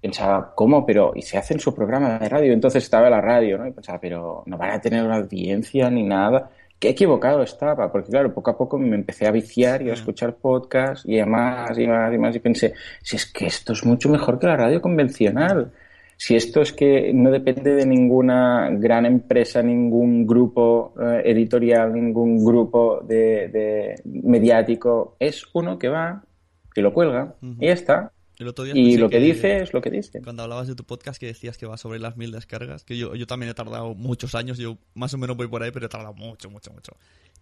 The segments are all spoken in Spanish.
Pensaba, ¿cómo? Pero, ¿y se hacen su programa de radio? Entonces estaba la radio, ¿no? Y pensaba, pero no van a tener una audiencia ni nada. Qué equivocado estaba, porque claro, poco a poco me empecé a viciar y a escuchar podcasts y a más y más y más y pensé, si es que esto es mucho mejor que la radio convencional. Si esto es que no depende de ninguna gran empresa, ningún grupo eh, editorial, ningún grupo de, de mediático, es uno que va y lo cuelga y ya está. El otro día Y lo que dice es lo que dice. Cuando hablabas de tu podcast que decías que va sobre las mil descargas, que yo, yo también he tardado muchos años, yo más o menos voy por ahí, pero he tardado mucho, mucho, mucho.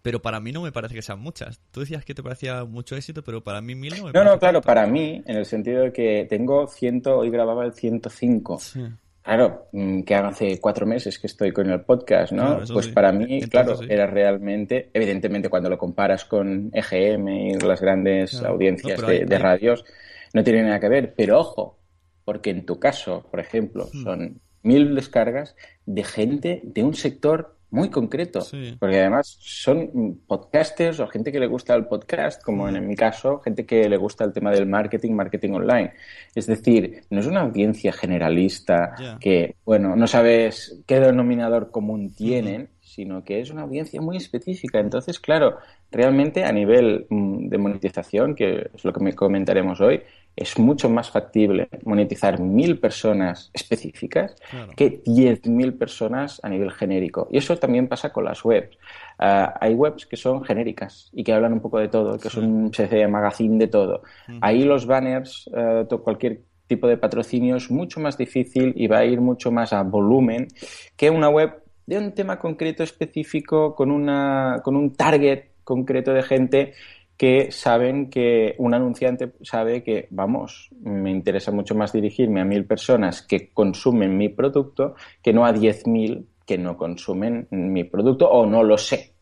Pero para mí no me parece que sean muchas. Tú decías que te parecía mucho éxito, pero para mí mil no me No, no, claro, tanto. para mí, en el sentido de que tengo ciento, hoy grababa el 105. Sí. Claro, mm, que hace cuatro meses que estoy con el podcast, ¿no? Claro, pues sí. para mí, Entonces claro, sí. era realmente, evidentemente cuando lo comparas con EGM y las grandes Claro. audiencias No, de, hay- de hay- radios, no tiene nada que ver. Pero ojo, porque en tu caso, por ejemplo, Hmm. son mil descargas de gente de un sector muy concreto. Sí. Porque además son podcasters o gente que le gusta el podcast, como en, en mi caso, gente que le gusta el tema del marketing, marketing online. Es decir, no es una audiencia generalista que, bueno, no sabes qué denominador común tienen, sino que es una audiencia muy específica. Entonces, claro, realmente a nivel mm, de monetización, que es lo que me comentaremos hoy, es mucho más factible monetizar mil personas específicas Claro. que 10.000 personas a nivel genérico. Y eso también pasa con las webs. Ah, hay webs que son genéricas y que hablan un poco de todo, que son un especie de magazine de todo. Ahí los banners, eh, cualquier tipo de patrocinio es mucho más difícil y va a ir mucho más a volumen que una web de un tema concreto específico con, una, con un target concreto de gente que saben que un anunciante sabe que, vamos, me interesa mucho más dirigirme a mil personas que consumen mi producto que no a diez mil que no consumen mi producto o no lo sé.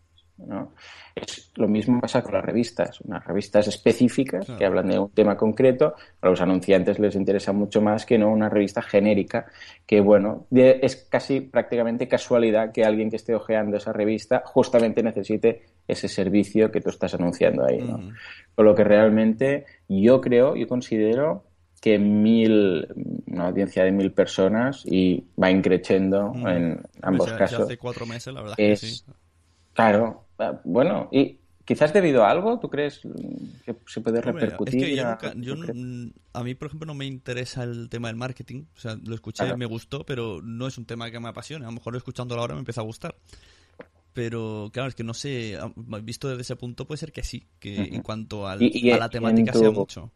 Es, lo mismo pasa con las revistas, unas revistas específicas Claro. que hablan de un tema concreto, a los anunciantes les interesa mucho más que no una revista genérica, que bueno, de- es casi prácticamente casualidad que alguien que esté hojeando esa revista justamente necesite ese servicio que tú estás anunciando ahí, ¿no? Ujú. Con lo que realmente yo creo, yo considero que mil, una audiencia de mil personas y va increciendo en ambos Ya- ya casos. hace cuatro meses, la verdad es que sí. Claro, ah, bueno, y quizás debido a algo, ¿tú crees que se puede repercutir? es que yo, nunca, a, mí, por ejemplo, no me interesa el tema del marketing. O sea, lo escuché, me gustó, pero no es un tema que me apasione. A lo mejor escuchándolo ahora me empieza a gustar. Pero claro, es que no sé, visto desde ese punto puede ser que sí, que en cuanto a la temática sea mucho.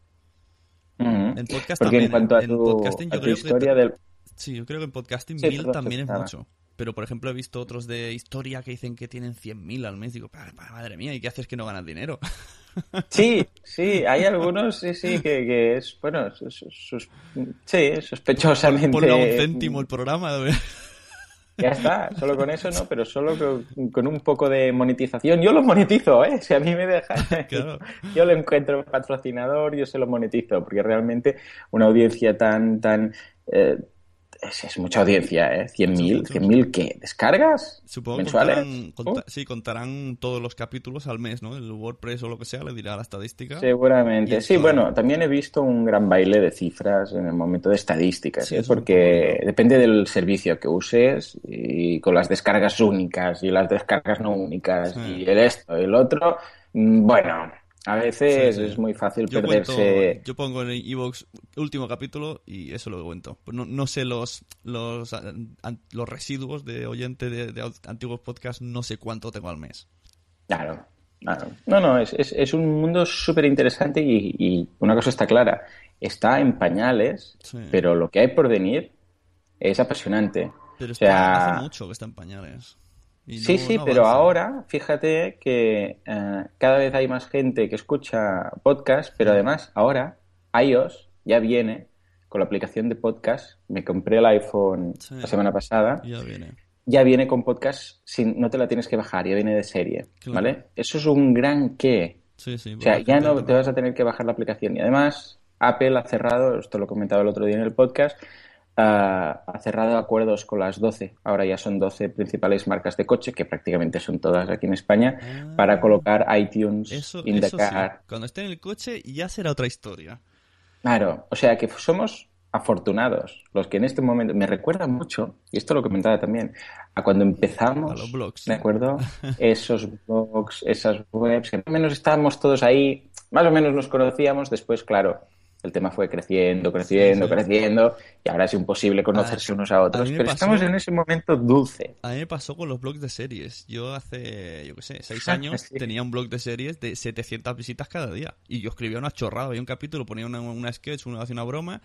En podcast Porque también, en cuanto a tu, podcasting, yo creo historia del... Sí, yo creo que en podcasting mil también es mucho. Pero, por ejemplo, he visto otros de historia que dicen que tienen 100.000 al mes. Digo, madre mía, ¿y qué haces que no ganas dinero? Sí, sí, hay algunos, sí, sí, que, es, bueno, sí, sospechosamente... Ponle un céntimo el programa. Ya está, solo con eso no, pero solo con, un poco de monetización. Yo lo monetizo, ¿eh? Si a mí me dejan, yo lo encuentro patrocinador, yo se lo monetizo, porque realmente una audiencia tan, tan, eh, es, mucha audiencia, ¿eh? 100.000, ¿100.000 qué? ¿Descargas? Supongo mensuales? Contarán, sí, contarán todos los capítulos al mes, ¿no? El WordPress o lo que sea le dirá la estadística. Seguramente. Sí, bueno, también he visto un gran baile de cifras en el momento de estadísticas, ¿eh? porque depende del servicio que uses y con las descargas únicas y las descargas no únicas y el esto y el otro, mm, bueno, a veces es muy fácil perderse. yo pongo en Evox último capítulo y eso lo cuento. Pues no, no sé los, los, los residuos de oyente de, antiguos podcasts, no sé cuánto tengo al mes. Claro, claro. No, no, es, es, un mundo súper interesante y, una cosa está clara. Está en pañales, pero lo que hay por venir es apasionante. Pero hace mucho que está en pañales sí, sí, pero ahora fíjate que eh, cada vez hay más gente que escucha podcast, pero además ahora iOS ya viene con la aplicación de podcast. Me compré el iPhone la semana pasada. Ya viene. Ya viene con podcast, sin, no te la tienes que bajar, ya viene de serie, ¿vale? Eso es un gran qué. Sí, sí, o sea, ya no te vas a tener que bajar la aplicación. Y además, Apple ha cerrado, esto lo comentaba el otro día en el podcast, ha cerrado acuerdos con las 12, ahora ya son 12 principales marcas de coche, que prácticamente son todas aquí en España, ah. para colocar iTunes eso, in Cuando esté en el coche ya será otra historia. Claro, o sea que somos afortunados los que en este momento me recuerda mucho, y esto lo comentaba también, a cuando empezamos, a los blogs. ¿de acuerdo? Esos blogs, esas webs, que más o menos estábamos todos ahí, más o menos nos conocíamos, después, claro, el tema fue creciendo, creciendo, creciendo, y ahora es imposible conocerse unos a otros. pero estamos en ese momento dulce. A mí me pasó con los blogs de series. Yo hace, yo qué sé, seis años tenía un blog de series de 700 visitas cada día. Y yo escribía una chorrada, había un capítulo, ponía una, una sketch, una, hacía una broma,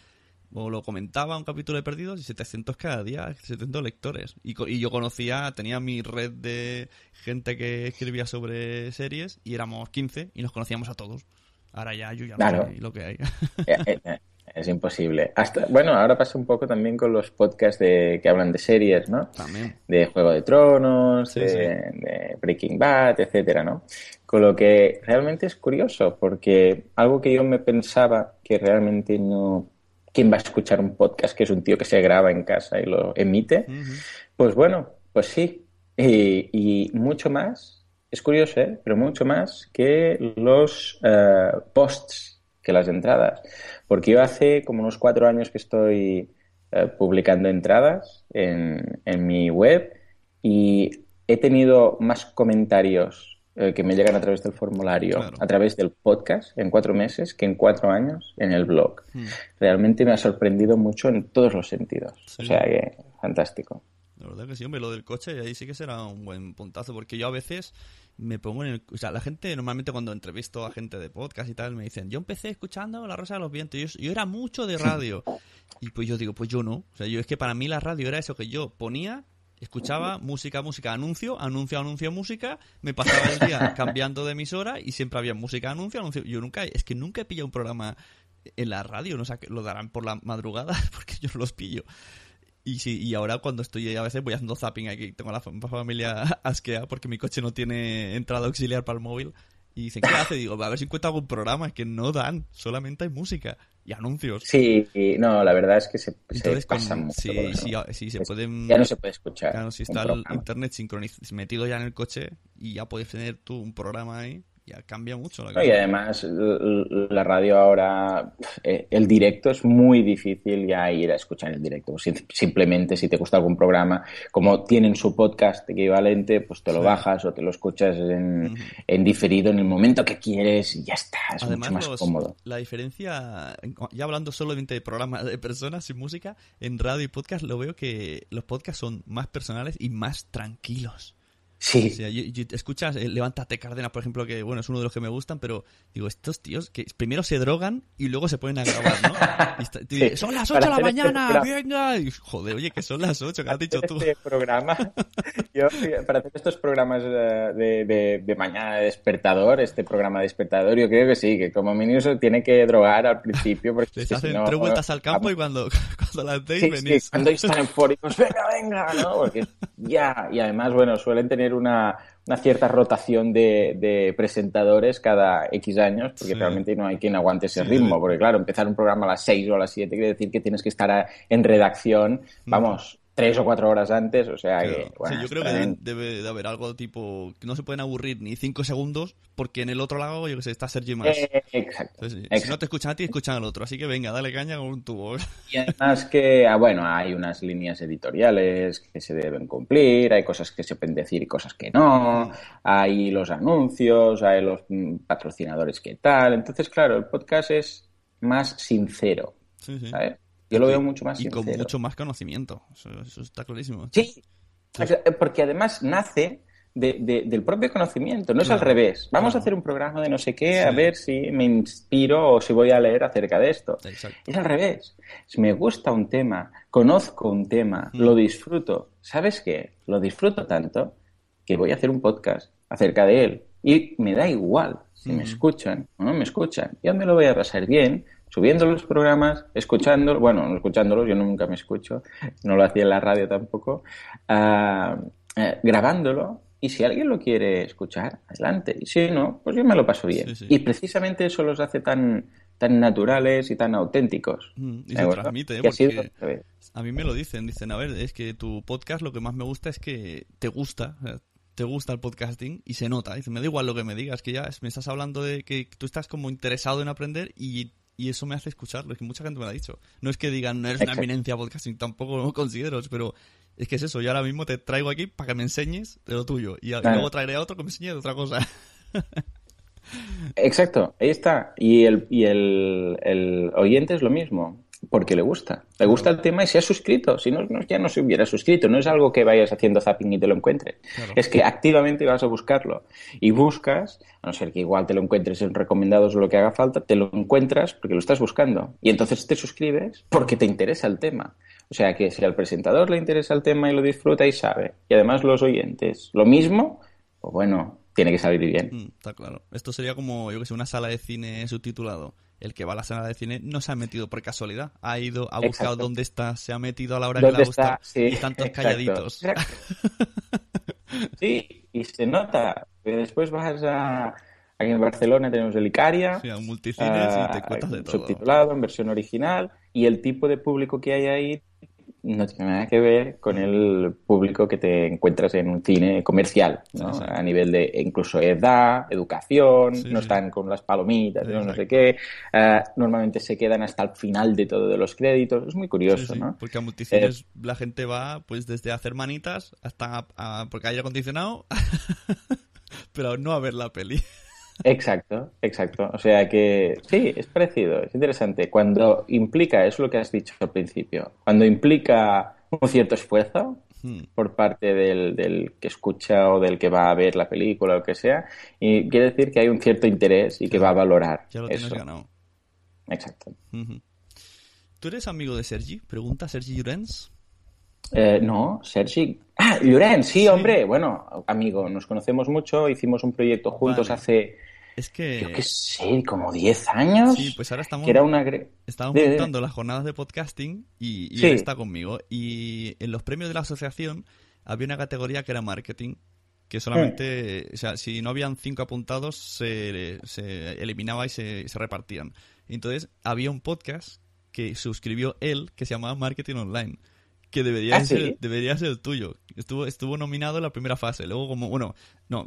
o lo comentaba un capítulo de Perdidos y 700 cada día, 700 lectores. Y, y, yo conocía, tenía mi red de gente que escribía sobre series y éramos 15 y nos conocíamos a todos. Ahora ya yo ya claro. lo que hay. Eh, eh, eh, es imposible. Hasta, bueno, ahora pasa un poco también con los podcasts de, que hablan de series, ¿no? También. De Juego de Tronos, de, Breaking Bad, etcétera, ¿no? Con lo que realmente es curioso, porque algo que yo me pensaba que realmente no. ¿Quién va a escuchar un podcast que es un tío que se graba en casa y lo emite? Pues bueno, pues sí. y mucho más es curioso, ¿eh? pero mucho más que los eh, posts, que las entradas. Porque yo hace como unos cuatro años que estoy eh, publicando entradas en, mi web y he tenido más comentarios que me llegan a través del formulario, a través del podcast en cuatro meses que en cuatro años en el blog. Hmm. Realmente me ha sorprendido mucho en todos los sentidos. O sea que fantástico. La verdad que sí, hombre, lo del coche ahí sí que será un buen puntazo, porque yo a veces me pongo en el... O sea, la gente normalmente cuando entrevisto a gente de podcast y tal me dicen, yo empecé escuchando La Rosa de los Vientos, yo, yo era mucho de radio. Y pues yo digo, pues yo no. O sea, yo es que para mí la radio era eso que yo ponía, escuchaba música, música, anuncio, anuncio, anuncio, música, me pasaba el día cambiando de emisora y siempre había música, anuncio, anuncio. Yo nunca, es que nunca he pillado un programa en la radio, no sé, lo darán por la madrugada porque yo los pillo. Y sí, y ahora cuando estoy a veces voy haciendo zapping aquí, tengo la familia asquea porque mi coche no tiene entrada auxiliar para el móvil. Y dicen, ¿qué hace? Digo, a ver si encuentro algún programa, que no dan, solamente hay música y anuncios. Sí, no, la verdad es que se, pasa mucho. Sí, sí, sí, se pueden... Ya no se puede escuchar. Claro, si está el internet metido ya en el coche y ya puedes tener tú un programa ahí, ya cambia mucho la cosa. y además la radio ahora, eh, el directo es muy difícil ya ir a escuchar el directo. Si- Simplemente si te gusta algún programa, como tienen su podcast equivalente, pues te lo Sí. bajas o te lo escuchas en, en diferido en el momento que quieres y ya está. Es Además, mucho más los- cómodo. la diferencia, ya hablando solamente de programas de personas sin música, en radio y podcast lo veo que los podcasts son más personales y más tranquilos. Sí, O sea, yo- yo- escuchas eh, Levántate Cárdenas, por ejemplo, que bueno, es uno de los que me gustan, pero digo, estos tíos que primero se drogan y luego se ponen a grabar, ¿no? Y está- Sí, son las 8 para de la este mañana, programa. venga. Y, joder, oye, que son las 8, que has dicho tú. este programa, yo para hacer estos programas eh, de, de, de mañana de despertador, este programa de despertador, yo creo que sí, que como mínimo se tiene que drogar al principio porque Les es que si hacen no, tres vueltas al campo ah, y cuando, cuando las deis Sí, venís. sí, cuando están eufóricos, venga, venga, ¿no? Porque ya, y además, bueno, suelen tener una, una cierta rotación de, de presentadores cada X años, porque Sí. realmente no hay quien aguante ese Sí, ritmo, porque claro, empezar un programa a las 6 o a las 7 quiere decir que tienes que estar a- en redacción, vamos, tres o cuatro horas antes, o sea Claro. que, Sí, yo creo que también- debe, debe de haber algo tipo no se pueden aburrir ni cinco segundos porque en el otro lado, yo que sé, está Sergi más. Eh, exacto. Entonces, si exacto. no te escuchan a ti, escuchan al otro. Así que venga, dale caña con un tubo. Y además que, ah, bueno, hay unas líneas editoriales que se deben cumplir, hay cosas que se pueden decir y cosas que no, hay los anuncios, hay los mm, patrocinadores que tal. Entonces, claro, el podcast es más sincero, Sí, sí. ¿sabes? Yo lo veo mucho más y sincero. con mucho más conocimiento. Eso, eso está clarísimo. Sí, sea, porque además nace de- de- del propio conocimiento, no es al Claro, revés. Vamos claro. a hacer un programa de no sé qué, a Sí. ver si me inspiro o si voy a leer acerca de esto. Exacto. Es al revés. Si me gusta un tema, conozco un tema, Mm. lo disfruto. ¿Sabes qué? Lo disfruto tanto que voy a hacer un podcast acerca de él. Y me da igual si me Mm. escuchan o no me escuchan. Yo me lo voy a pasar bien subiendo los programas, escuchándolos, bueno, no escuchándolos, yo nunca me escucho, no lo hacía en la radio tampoco, ah, eh, grabándolo. Y si alguien lo quiere escuchar, adelante. Y si no, pues yo me lo paso bien. Sí, sí. Y precisamente eso los hace tan, tan naturales y tan auténticos. Mm, Y ¿De se acuerdo? transmite, ¿eh? Sido porque a mí me lo dicen. Dicen, a ver, es que tu podcast lo que más me gusta es que te gusta. te gusta el podcasting y se nota. Dice, me da igual lo que me digas, que ya me estás hablando de que tú estás como interesado en aprender y, y eso me hace escucharlo. Es que mucha gente me lo ha dicho. No es que digan, no eres una eminencia podcasting, tampoco lo considero, pero es que es eso. Yo ahora mismo te traigo aquí para que me enseñes de lo tuyo y, luego traeré a otro que me enseñe de otra cosa. Exacto, ahí está. Y el, y el, el oyente es lo mismo, porque le gusta. Le gusta el tema y se ha suscrito. Si no, no, ya no se hubiera suscrito. No es algo que vayas haciendo zapping y te lo encuentres. Claro. Es que activamente vas a buscarlo. Y buscas, a no ser que igual te lo encuentres en recomendados o lo que haga falta, te lo encuentras porque lo estás buscando. Y entonces te suscribes porque te interesa el tema. O sea que si al presentador le interesa el tema y lo disfruta y sabe, y además los oyentes lo mismo, pues bueno, tiene que salir bien. Mm, está claro. Esto sería como, yo que sé, una sala de cine subtitulado. El que va a la sala de cine no se ha metido por casualidad. Ha ido, ha buscado Exacto. dónde está, se ha metido a la hora que le ¿Dónde gusta? Sí, y están todos exacto, calladitos. exacto. Sí, y se nota. Después vas a... Aquí en Barcelona tenemos el Icaria. Sí, a un multicines y te ah, cuentas de todo. Subtitulado, en versión original. Y el tipo de público que hay ahí no tiene nada que ver con el público que te encuentras en un cine comercial, ¿no? Sí, sí. A nivel de incluso edad, educación, Sí, no están con las palomitas, no, no sé qué. Ah, normalmente se quedan hasta el final de todo de los créditos. Es muy curioso, ¿no? Porque a multicines la gente va pues desde hacer manitas hasta a- a- porque hay aire acondicionado, pero no a ver la peli. Exacto, exacto. O sea que sí, es parecido, es interesante. Cuando implica, es lo que has dicho al principio, cuando implica un cierto esfuerzo Hmm. por parte del, del que escucha o del que va a ver la película o lo que sea, y quiere decir que hay un cierto interés y que va a valorar Ya lo eso. tienes ganado. Exacto. ¿Tú eres amigo de Sergi? Pregunta Sergi Llorens. Eh, no, Sergi. Ah, Llorenç, sí, hombre. Bueno, amigo, nos conocemos mucho, hicimos un proyecto juntos Vale. hace, Es que... yo qué sé, como 10 años. Sí, pues ahora estamos... que era una... Estábamos de- las jornadas de podcasting y, y Sí. él está conmigo. Y en los premios de la asociación había una categoría que era marketing, que solamente, o sea, si no habían cinco apuntados, se, se eliminaba y se, se repartían. Entonces había un podcast que suscribió él que se llamaba Marketing Online. Que debería, ¿Ah, ser, sí? debería ser el tuyo. Estuvo, estuvo nominado en la primera fase. Luego, como, bueno, no,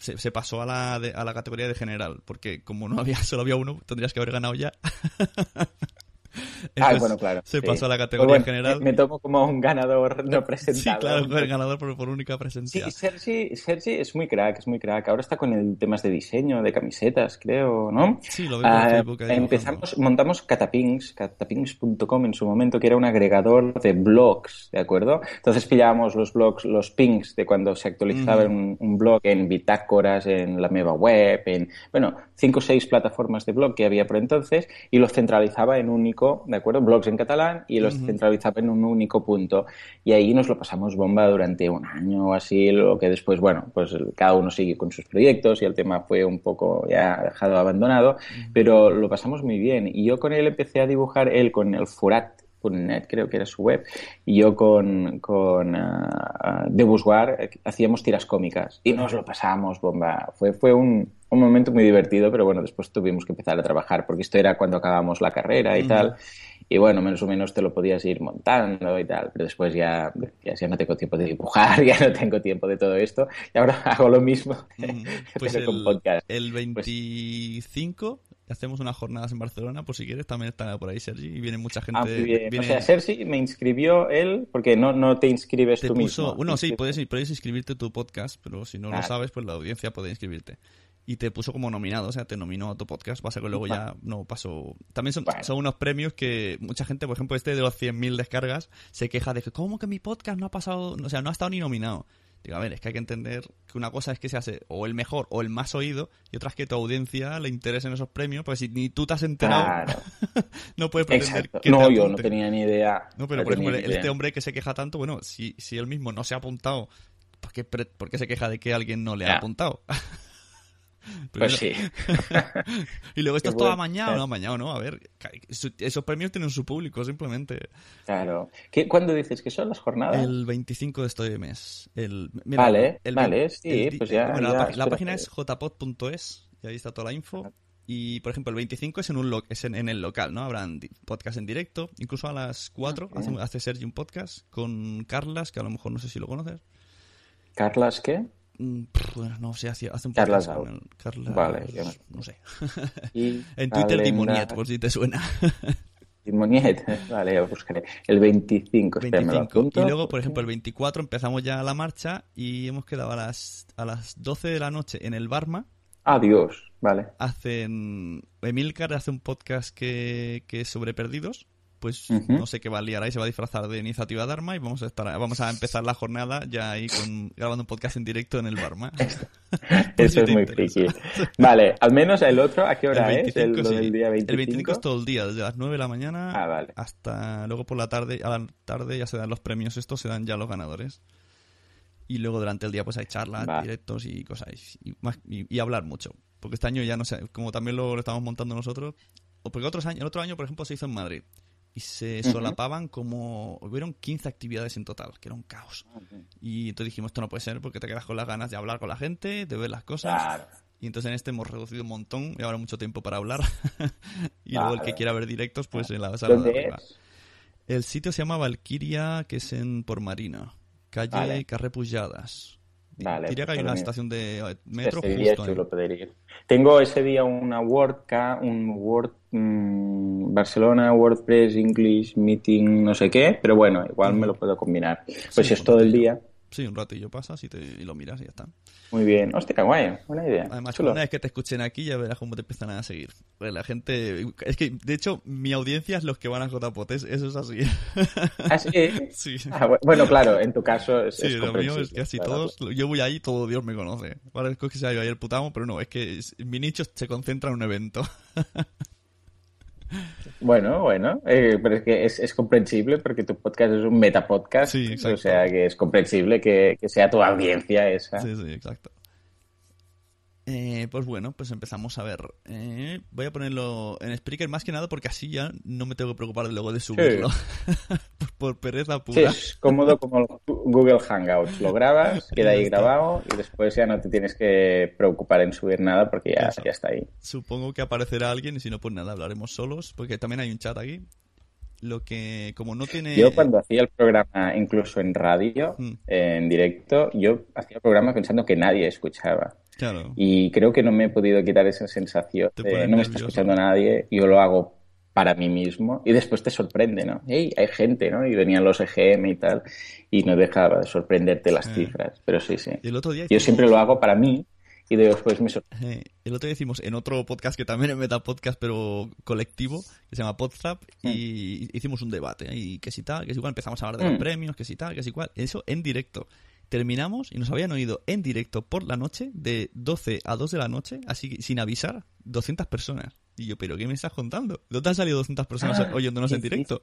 se, se pasó a la, de- a la categoría de general. Porque como no había, solo había uno, tendrías que haber ganado ya. Ah, bueno, claro. Se sí. pasó a la categoría bueno, general. Me, me tomo como un ganador no Sí, presentado. claro, fue el ganador por, por única Sí, presencia. Sergi, Sergi es muy crack, es muy crack. Ahora está con el temas de diseño, de camisetas, creo, ¿no? Sí, lo veo Ah, Facebook ahí empezamos, montamos Catapings, catapings.com en su momento, que era un agregador de blogs, ¿de acuerdo? Entonces pillábamos los blogs, los pings de cuando se actualizaba un, un blog en bitácoras, en la Meva Web, en, bueno, cinco o seis plataformas de blog que había por entonces y los centralizaba en un único, ¿de acuerdo? Blogs en catalán y los centralizaba en un único punto. Y ahí nos lo pasamos bomba durante un año o así, lo que después, bueno, pues cada uno sigue con sus proyectos y el tema fue un poco ya dejado abandonado, pero lo pasamos muy bien. Y yo con él empecé a dibujar, él con el Furat.net, creo que era su web, y yo con, con eh, hacíamos tiras cómicas y nos lo pasamos bomba. Fue, fue un, un momento muy divertido, pero bueno, después tuvimos que empezar a trabajar porque esto era cuando acabamos la carrera y tal. Y bueno, menos o menos te lo podías ir montando y tal, pero después ya, ya, ya no tengo tiempo de dibujar, ya no tengo tiempo de todo esto, y ahora hago lo mismo, Pues pero con el, podcast. el Pues- 25 hacemos unas jornadas en Barcelona, por si quieres, también está por ahí Sergi y viene mucha gente. Ah, bien. viene- O sea, Sergi me inscribió él, porque no, no te inscribes te tú puso, mismo. bueno, sí, puedes, puedes inscribirte tu podcast, pero si no lo Claro. sabes, pues la audiencia puede inscribirte. Y te puso como nominado, o sea, te nominó a tu podcast. Pasa que luego ya no pasó. También son, Bueno. son unos premios que mucha gente, por ejemplo, este de los 100.000 descargas, se queja de que, ¿cómo que mi podcast no ha pasado? O sea, no ha estado ni nominado. Digo, a ver, es que hay que entender que una cosa es que se hace o el mejor o el más oído, y otra es que tu audiencia le interesen esos premios, porque si ni tú te has enterado, Claro, no puedes pretender exacto. que te No, yo no tenía ni idea. No, pero No por ejemplo, este hombre que se queja tanto, bueno, si, si él mismo no se ha apuntado, ¿por qué, por qué se queja de que alguien no le ha apuntado? Pues sí. Y luego esto Qué es todo amañado, no, amañado, no, a ver, esos premios tienen su público, simplemente. Claro. ¿Qué, ¿Cuándo dices que son las jornadas? El 25 de este mes. El, mira, Vale, el vale, vein- sí, el pues ya- bueno, ya, la, la página es jpod.es y ahí está toda la info. Y, por ejemplo, el 25 es en un lo- es en, en el local, ¿no? Habrán podcast en directo. Incluso a las 4 Ah, hace, hace Sergi un podcast con Carlas, que a lo mejor no sé si lo conoces. ¿Carlas qué? Mm, Bueno, no sé, hace, hace un Carlas Dao. el- Carlas- Vale, yo no- no sé. Y En Twitter calendar- Dimoniet, por si te suena. Dimoniet. Vale, lo buscaré. El 25, espera, me lo 25. apunto. Y luego, por ejemplo, el 24 empezamos ya la marcha y hemos quedado a las, a las 12 de la noche en el Barma. Adiós, vale. Hacen. Emilcar hace un podcast que, que es sobre perdidos. Pues no sé qué va a liar ahí, se va a disfrazar de iniciativa Dharma y vamos a estar vamos a empezar la jornada ya ahí con, grabando un podcast en directo en el Barma. Eso es muy interesa. friki. Vale, al menos el otro, ¿a qué hora El es? El, 25, lo sí. del día 25. El 25 es todo el día, desde las 9 de la mañana Ah, vale. hasta luego por la tarde. A la tarde ya se dan los premios, estos se dan ya los ganadores. Y luego durante el día pues hay charlas, Va. directos y cosas. Y, más- y- y hablar mucho. Porque este año ya no sé, como también lo, lo estamos montando nosotros. O porque otros años, el otro año, por ejemplo, se hizo en Madrid. Y se solapaban como... Hubieron 15 actividades en total, que era un caos. Y entonces dijimos, esto no puede ser porque te quedas con las ganas de hablar con la gente, de ver las cosas. Claro. Y entonces en este hemos reducido un montón y ahora mucho tiempo para hablar. y luego el que quiera ver directos, pues en la sala de ¿Dónde arriba. El sitio se llama Valkyria, que es en por Marina. Calle Vale. Carré Pujadas. Vale, Diría que hay pues una estación de eh, metro Ese día justo chulo. Tengo ese día una WordCamp, un Word mm, Barcelona WordPress English Meeting, no sé qué, pero bueno, igual me lo puedo combinar. Pues Sí, si es todo el día, Sí, un ratillo pasas y, te, y lo miras y ya está. muy bien. Hostia, guay, buena idea. Además, Chulo. una vez que te escuchen aquí ya verás cómo te empiezan a seguir. Pues la gente... Es que, de hecho, mi audiencia es los que van a JPOT, es- eso es así. ¿Ah, sí? Ah, bu- bueno, claro, en tu caso es, Sí, es lo mío es casi claro. todos. Yo voy ahí, todo Dios me conoce. Parezco que se ha ido ahí el putamo, pero no, es que mi nicho se concentra en un evento. Bueno, bueno, eh, pero es que es, es comprensible porque tu podcast es un metapodcast, Sí, o sea que es comprensible que, que sea tu audiencia esa. Sí, sí, exacto. Eh, pues bueno, pues empezamos a ver. Eh, voy a ponerlo en Spreaker más que nada porque así ya no me tengo que preocupar luego de subirlo. por, por pereza Sí, pura. es cómodo como Google Hangouts. Lo grabas, queda ahí grabado y después ya no te tienes que preocupar en subir nada porque ya está ahí. Supongo que aparecerá alguien y si no, pues nada, hablaremos solos porque también hay un chat aquí. lo que, como no tiene... Yo cuando hacía el programa, incluso en radio, Mm. en directo, yo hacía el programa pensando que nadie escuchaba. Claro. Y creo que no me he podido quitar esa sensación de no me está escuchando nadie, yo lo hago para mí mismo y después te sorprende, ¿no? Hey, hay gente, ¿no? Y venían los EGM y tal y no dejaba de sorprenderte las cifras, pero sí, sí. El otro día Yo hicimos- siempre lo hago para mí y después me sorprende. El otro día hicimos en otro podcast que también es Meta Podcast, pero colectivo, que se llama Podzap, y hicimos un debate. Y que si tal, que si igual, empezamos a hablar de los Mm. premios, que si tal, que si cual. Eso en directo. Terminamos y nos habían oído en directo por la noche, de 12 a 2 de la noche, así que sin avisar, 200 personas. Y yo, ¿pero qué me estás contando? ¿Dónde han salido 200 personas Ah, oyéndonos ¿qué en directo?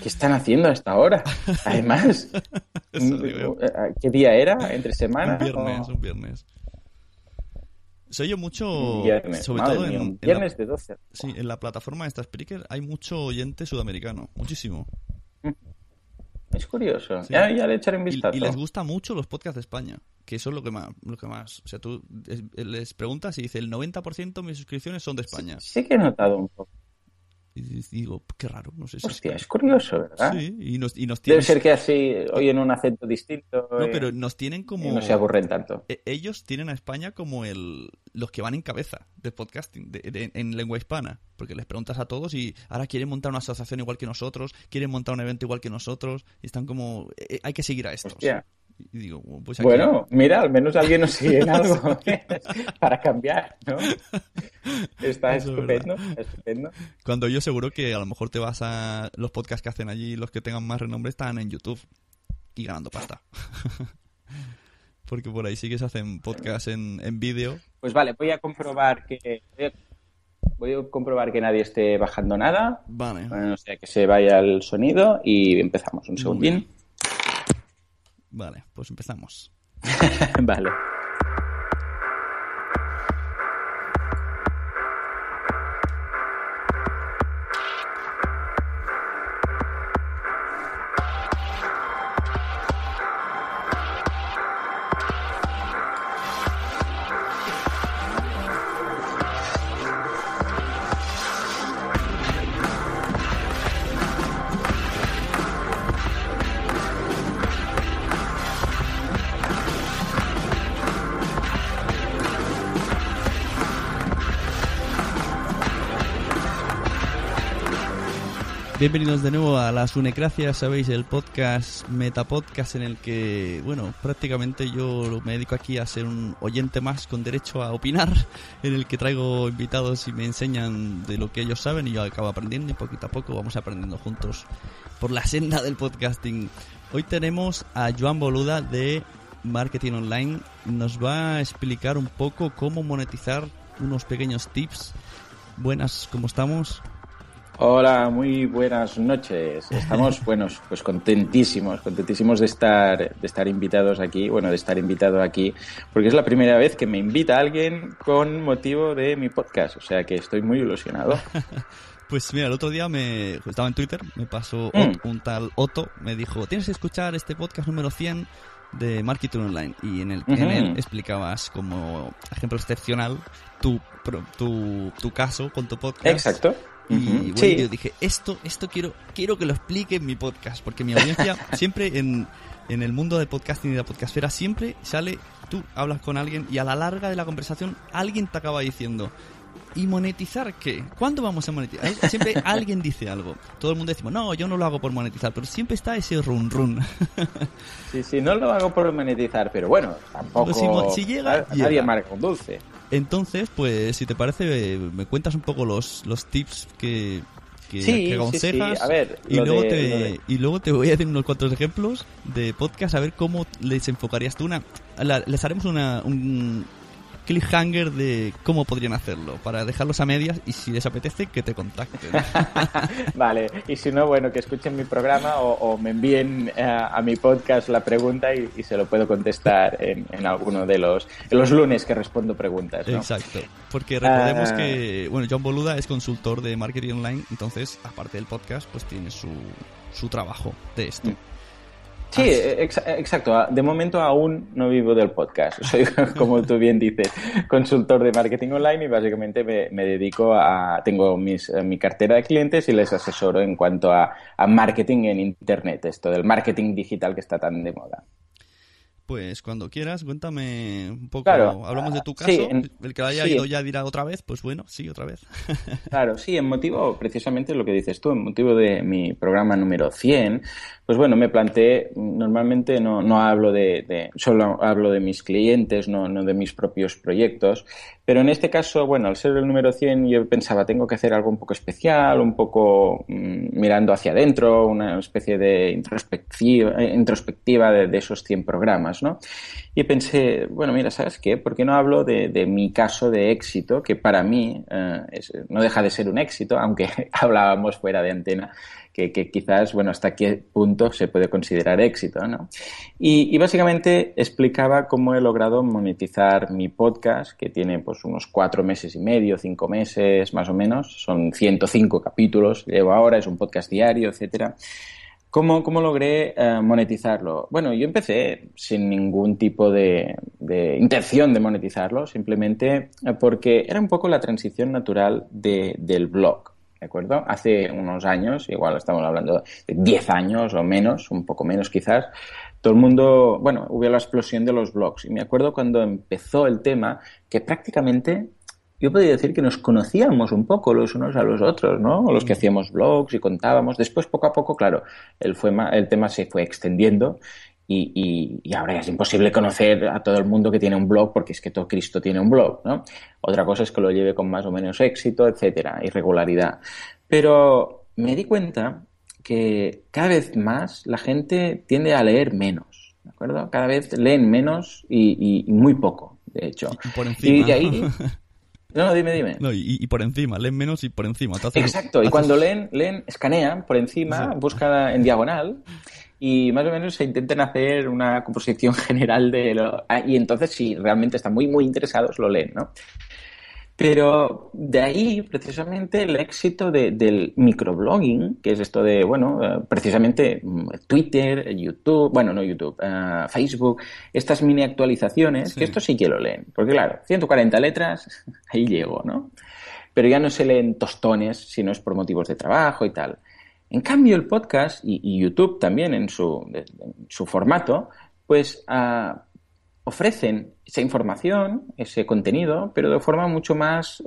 ¿Qué están haciendo a esta hora? Además, digo yo. ¿qué día era? ¿Entre semana? Un viernes, o- un viernes. Se oye mucho, viernes, sobre todo mía, en, en la- viernes de 12. Sí, en la plataforma de esta Spreaker hay mucho oyente sudamericano, muchísimo. Es curioso. Sí. Ya, ya le echaré un Y, vistazo. y les gusta mucho los podcasts de España, que eso es lo que más, lo que más, o sea, tú es- les preguntas y dice el 90% de mis suscripciones son de España. Sí que he notado un poco. Y digo, qué raro, no sé si es Hostia, es curioso, ¿verdad? Sí, y nos, y nos Debe tienen, ser que así oyen un acento distinto no, eh, pero nos tienen y como no se aburren tanto. e- ellos tienen a España como el los que van en cabeza de podcasting de- de- en lengua hispana porque les preguntas a todos y ahora quieren montar una asociación igual que nosotros quieren montar un evento igual que nosotros y están como eh, hay que seguir a estos Hostia. Y digo pues aquí- Bueno, mira, al menos alguien nos sigue en algo. para cambiar, ¿no? Está Eso es estupendo, estupendo. cuando yo seguro que a lo mejor te vas a los podcasts que hacen allí los que tengan más renombre están en YouTube y ganando pasta. Porque por ahí sí que se hacen podcasts en, en vídeo. Pues vale, voy a comprobar que voy a, comprobar que nadie esté bajando nada, vale. Bueno, o sea que se vaya el sonido y empezamos. Un segundín. Vale pues empezamos vale. Bienvenidos de nuevo a las Unecracias, sabéis, el podcast, metapodcast en el que, bueno, prácticamente yo me dedico aquí a ser un oyente más con derecho a opinar, en el que traigo invitados y me enseñan de lo que ellos saben y yo acabo aprendiendo y poquito a poco vamos aprendiendo juntos por la senda del podcasting. Hoy tenemos a Joan Boluda de Marketing Online, nos va a explicar un poco cómo monetizar unos pequeños tips. Buenas, ¿cómo estamos? Hola, muy buenas noches. Estamos, buenos, pues contentísimos, contentísimos de estar, de estar invitados aquí, bueno, de estar invitado aquí, porque es la primera vez que me invita alguien con motivo de mi podcast, o sea que estoy muy ilusionado. Pues mira, el otro día me estaba en Twitter, me pasó Mm. Un tal Otto, me dijo, tienes que escuchar este podcast número 100 de Marketing Online y en, el, en Ujú. él explicabas como ejemplo excepcional tu, tu, tu caso con tu podcast. Exacto. Y bueno, Sí. yo dije, esto, esto quiero, quiero que lo explique en mi podcast, porque mi audiencia siempre en, en el mundo del podcasting y de la podcastfera siempre sale, tú hablas con alguien y a la larga de la conversación alguien te acaba diciendo, ¿y monetizar qué? ¿Cuándo vamos a monetizar? Siempre alguien dice algo. Todo el mundo decimos, no, yo no lo hago por monetizar, pero siempre está ese run run. Sí, sí, no lo hago por monetizar, pero bueno, tampoco. Si mo- si llega, a- Nadie llega. marca un dulce. Entonces, pues, si te parece, eh, me cuentas un poco los, los tips que, que, Sí, que sí, aconsejas. sí. A ver, y, luego de- te, de- y luego te voy a decir unos cuantos ejemplos de podcast, a ver cómo les enfocarías tú una. la- les haremos una, un cliffhanger de cómo podrían hacerlo, para dejarlos a medias y si les apetece, que te contacten. Vale, y si no, bueno, que escuchen mi programa o, o me envíen eh, a mi podcast la pregunta y, y se lo puedo contestar en, en alguno de los, los lunes que respondo preguntas, ¿no? Exacto. Porque recordemos Ah. que, bueno, John Boluda es consultor de marketing online, entonces, aparte del podcast, pues tiene su, su trabajo de esto. Mm. Sí, e, exacto. De momento aún no vivo del podcast. Soy, como tú bien dices, consultor de marketing online y básicamente me, dedico a... Tengo mis, mi cartera de clientes y les asesoro en cuanto a, a marketing en Internet, esto del marketing digital que está tan de moda. Pues cuando quieras, cuéntame un poco. Hablamos de tu caso. el que haya ido ya dirá otra vez, pues bueno, sí, otra vez. claro, sí, en motivo, precisamente lo que dices tú, en motivo de mi programa número 100, pues bueno, me planteé, normalmente no, no hablo de, de, solo hablo de mis clientes, no, no de mis propios proyectos, pero en este caso, bueno, al ser el número 100 yo pensaba, tengo que hacer algo un poco especial, un poco mm, mirando hacia adentro, una especie de introspectiva, introspectiva de, esos 100 programas, ¿no? Y pensé, bueno, mira, ¿sabes qué? ¿Por qué no hablo de, de mi caso de éxito, que para mí eh, no deja de ser un éxito, aunque hablábamos fuera de antena que, quizás, bueno, hasta qué punto se puede considerar éxito, ¿no? Y, básicamente explicaba cómo he logrado monetizar mi podcast, que tiene pues unos cuatro meses y medio, cinco meses más o menos, son 105 capítulos, llevo ahora, es un podcast diario, etcétera. ¿Cómo, ¿Cómo, logré eh, monetizarlo? Bueno, yo empecé sin ningún tipo de, de, intención de monetizarlo, simplemente porque era un poco la transición natural de, del blog. ¿De acuerdo? Hace unos años, igual estamos hablando de 10 años o menos, un poco menos quizás, todo el mundo, bueno, hubo la explosión de los blogs. Y me acuerdo cuando empezó el tema que prácticamente yo podría decir que nos conocíamos un poco los unos a los otros, ¿no? Los que hacíamos blogs y contábamos. Después, poco a poco, claro, el, fue, el tema se fue extendiendo y, y, ahora es imposible conocer a todo el mundo que tiene un blog porque es que todo Cristo tiene un blog, ¿no? Otra cosa es que lo lleve con más o menos éxito, etcétera, irregularidad. Pero me di cuenta que cada vez más la gente tiende a leer menos, ¿de acuerdo? Cada vez leen menos y, muy poco, de hecho. Y por encima. Y ahí... No, dime, dime. No, y, por encima, leen menos y por encima. Exacto, y cuando leen, leen, escanean por encima, buscan en diagonal y más o menos se intenten hacer una composición general de lo... Ah, y entonces si realmente están muy, muy interesados, lo leen, ¿no? Pero de ahí, precisamente, el éxito del microblogging, que es esto de, bueno, eh, precisamente mm, Twitter, YouTube, bueno, no YouTube, eh, Facebook, estas mini actualizaciones, que esto sí que lo leen. Porque claro, 140 letras, ahí llego, ¿no? Pero ya no se leen tostones si no es por motivos de trabajo y tal. En cambio, el podcast y, YouTube también en su, su formato, pues ah, ofrecen esa información, ese contenido, pero de forma mucho más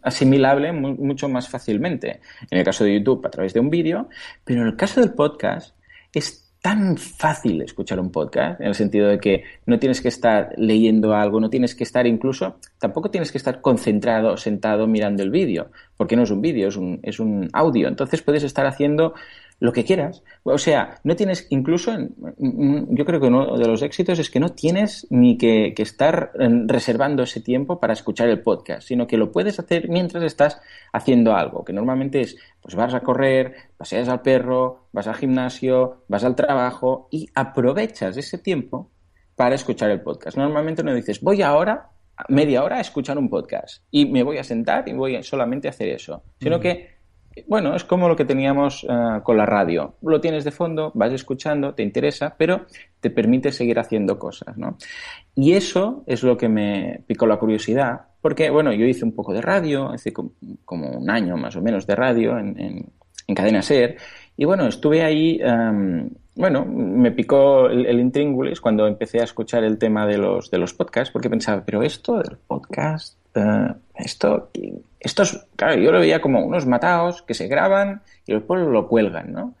asimilable, mucho más fácilmente. En el caso de YouTube, a través de un vídeo, pero en el caso del podcast es tan fácil escuchar un podcast, en el sentido de que no tienes que estar leyendo algo, no tienes que estar incluso, tampoco tienes que estar concentrado, sentado mirando el vídeo, porque no es un vídeo, es un, es un audio. Entonces puedes estar haciendo lo que quieras. O sea, no tienes, incluso, yo creo que uno de los éxitos es que no tienes ni que, estar reservando ese tiempo para escuchar el podcast, sino que lo puedes hacer mientras estás haciendo algo, que normalmente es, pues vas a correr, paseas al perro, vas al gimnasio, vas al trabajo y aprovechas ese tiempo para escuchar el podcast. Normalmente no dices, voy ahora media hora a escuchar un podcast y me voy a sentar y voy solamente a hacer eso, sino que bueno, es como lo que teníamos eh, con la radio. Lo tienes de fondo, vas escuchando, te interesa, pero te permite seguir haciendo cosas, ¿no? Y eso es lo que me picó la curiosidad, porque, bueno, yo hice un poco de radio, hace como, un año más o menos de radio en, en, Cadena Ser, y bueno, estuve ahí, em, bueno, me picó el, el, intríngulis cuando empecé a escuchar el tema de los, de los podcasts, porque pensaba, pero esto del podcast, eh, esto estos, claro, yo lo veía como unos matados que se graban y después lo cuelgan, ¿no?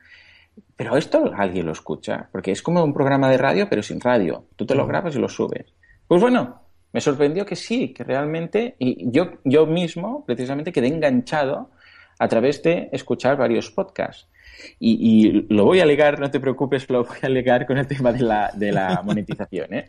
Pero esto alguien lo escucha, porque es como un programa de radio, pero sin radio. Tú te lo grabas y lo subes. Pues bueno, me sorprendió que sí, que realmente, y yo, yo mismo, precisamente, quedé enganchado a través de escuchar varios podcasts. Y, lo voy a ligar, no te preocupes, lo voy a ligar con el tema de la, de la monetización. ¿eh?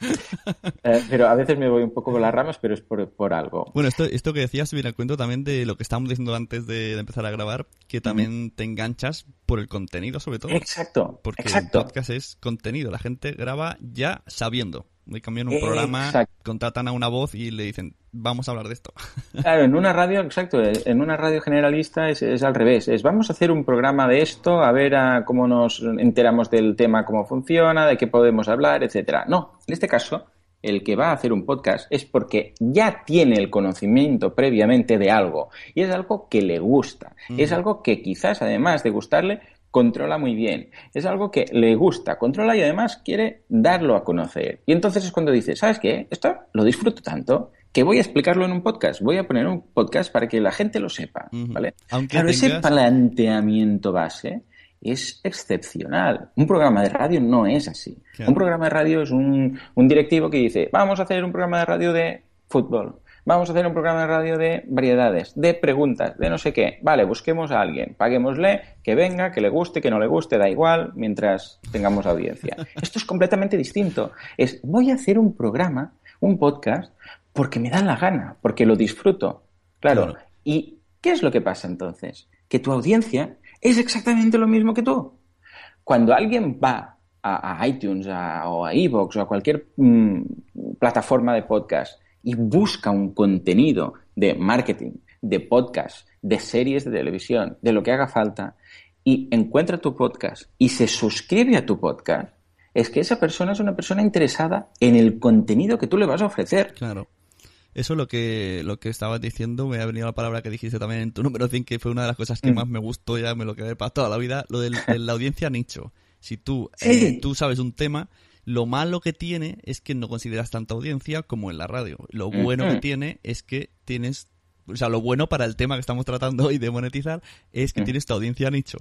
¿eh? pero a veces me voy un poco con las ramas, pero es por, por algo. Bueno, esto, esto que decías viene al cuento también de lo que estábamos diciendo antes de, empezar a grabar, que también te enganchas por el contenido, sobre todo. Exacto. Porque exacto. el podcast es contenido, la gente graba ya sabiendo cambian un programa, contratan a una voz y le dicen, vamos a hablar de esto. Claro, en una radio, exacto, en una radio generalista es, es al revés, es vamos a hacer un programa de esto, a ver a cómo nos enteramos del tema, cómo funciona, de qué podemos hablar, etcétera. No, en este caso, el que va a hacer un podcast es porque ya tiene el conocimiento previamente de algo y es algo que le gusta, es algo que quizás además de gustarle controla muy bien, es algo que le gusta, controla y además quiere darlo a conocer. Y entonces es cuando dice, ¿sabes qué? Esto lo disfruto tanto que voy a explicarlo en un podcast, voy a poner un podcast para que la gente lo sepa, ¿vale? Aunque claro, ese planteamiento base es excepcional. Un programa de radio no es así. Un programa de radio es un, un, directivo que dice, vamos a hacer un programa de radio de fútbol, vamos a hacer un programa de radio de variedades, de preguntas, de no sé qué. Vale, busquemos a alguien, paguémosle, que venga, que le guste, que no le guste, da igual, mientras tengamos audiencia. Esto es completamente distinto. Es, voy a hacer un programa, un podcast, porque me da la gana, porque lo disfruto. claro. ¿Y qué es lo que pasa entonces? Que tu audiencia es exactamente lo mismo que tú. Cuando alguien va a, iTunes o a Evox o a cualquier mm, plataforma de podcast y busca un contenido de marketing, de podcast, de series de televisión, de lo que haga falta, y encuentra tu podcast y se suscribe a tu podcast, es que esa persona es una persona interesada en el contenido que tú le vas a ofrecer. Claro. Eso lo que, lo que estabas diciendo, me ha venido la palabra que dijiste también en tu número 5, que fue una de las cosas que mm. más me gustó, ya me lo quedé para toda la vida, lo de la audiencia nicho. Si tú, eh, tú sabes un tema, lo malo que tiene es que no consideras tanta audiencia como en la radio. Lo bueno que tiene es que tienes, o sea, lo bueno para el tema que estamos tratando hoy de monetizar es que tienes tu audiencia nicho.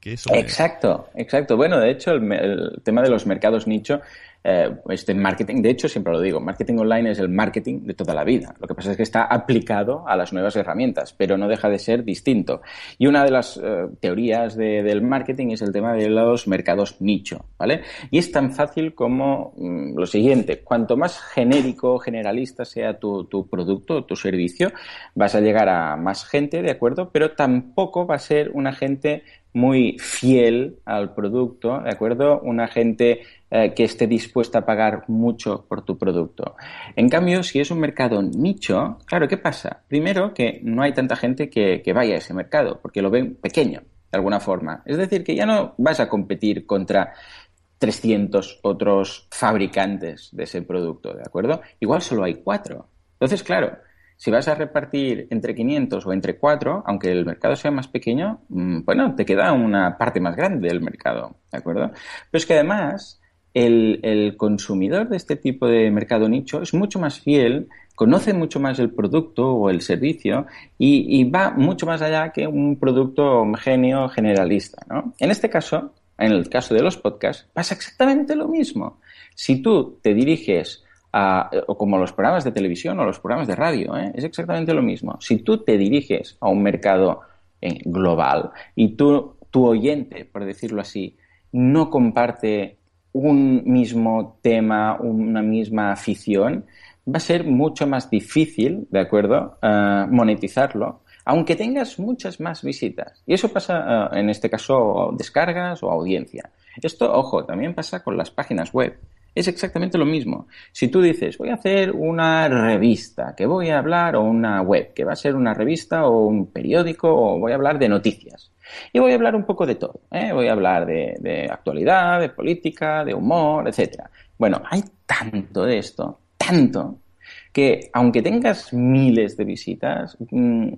Que eso exacto, exacto. Bueno, de hecho, el, tema de los mercados nicho eh, este marketing, de hecho, siempre lo digo, marketing online es el marketing de toda la vida. Lo que pasa es que está aplicado a las nuevas herramientas, pero no deja de ser distinto. Y una de las eh, teorías del marketing es el tema de los mercados nicho, ¿vale? Y es tan fácil como mm, lo siguiente, cuanto más genérico, generalista sea tu, tu producto, tu servicio, vas a llegar a más gente, ¿de acuerdo? Pero tampoco va a ser una gente muy fiel al producto, ¿de acuerdo? Una gente eh, que esté dispuesta a pagar mucho por tu producto. En cambio, si es un mercado nicho, claro, ¿qué pasa? Primero, que no hay tanta gente que, vaya a ese mercado, porque lo ven pequeño, de alguna forma. Es decir, que ya no vas a competir contra 300 otros fabricantes de ese producto, ¿de acuerdo? Igual solo hay cuatro. Entonces, claro, si vas a repartir entre 500 o entre 4, aunque el mercado sea más pequeño, mm, bueno, te queda una parte más grande del mercado, ¿de acuerdo? Pero es que además el, consumidor de este tipo de mercado nicho es mucho más fiel, conoce mucho más el producto o el servicio y, va mucho más allá que un producto homogéneo generalista. ¿no? En este caso, en el caso de los podcasts, pasa exactamente lo mismo. Si tú te diriges a, o como los programas de televisión o los programas de radio, ¿eh? es exactamente lo mismo. Si tú te diriges a un mercado eh, global y tú, tu oyente, por decirlo así, no comparte un mismo tema, una misma afición, va a ser mucho más difícil, ¿de acuerdo?, uh, monetizarlo, aunque tengas muchas más visitas. Y eso pasa, uh, en este caso, descargas o audiencia. Esto, ojo, también pasa con las páginas web. Es exactamente lo mismo. Si tú dices, voy a hacer una revista, que voy a hablar, o una web, que va a ser una revista o un periódico, o voy a hablar de noticias. Y voy a hablar un poco de todo. ¿eh? Voy a hablar de, actualidad, de política, de humor, etc. Bueno, hay tanto de esto, tanto, que aunque tengas miles de visitas, mm,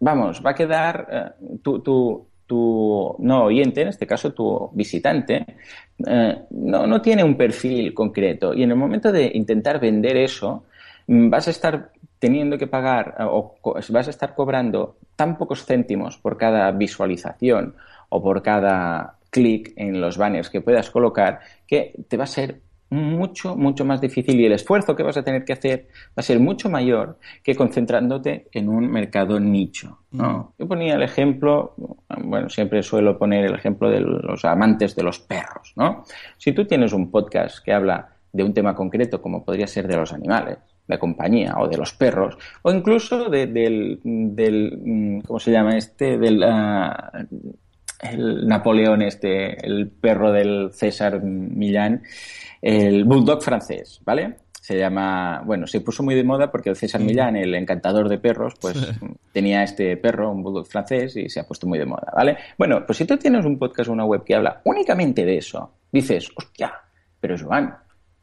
vamos, va a quedar eh, tu, tu, no oyente, en este caso tu visitante, eh, no, no tiene un perfil concreto. Y en el momento de intentar vender eso, vas a estar teniendo que pagar o vas a estar cobrando tan pocos céntimos por cada visualización o por cada clic en los banners que puedas colocar que te va a ser mucho, mucho más difícil y el esfuerzo que vas a tener que hacer va a ser mucho mayor que concentrándote en un mercado nicho. ¿no? Mm. Yo ponía el ejemplo, bueno, siempre suelo poner el ejemplo de los amantes de los perros. ¿no? Si tú tienes un podcast que habla de un tema concreto, como podría ser de los animales, de compañía o de los perros o incluso del, del mm, ¿cómo se llama este? del ah, el Napoleón este, el perro del César Millán, el bulldog francés, ¿vale? se llama, bueno, se puso muy de moda porque el César Millán, el encantador de perros, pues tenía este perro, un bulldog francés, y se ha puesto muy de moda, ¿vale? Bueno, pues si tú tienes un podcast o una web que habla únicamente de eso, dices, hostia, pero Joan,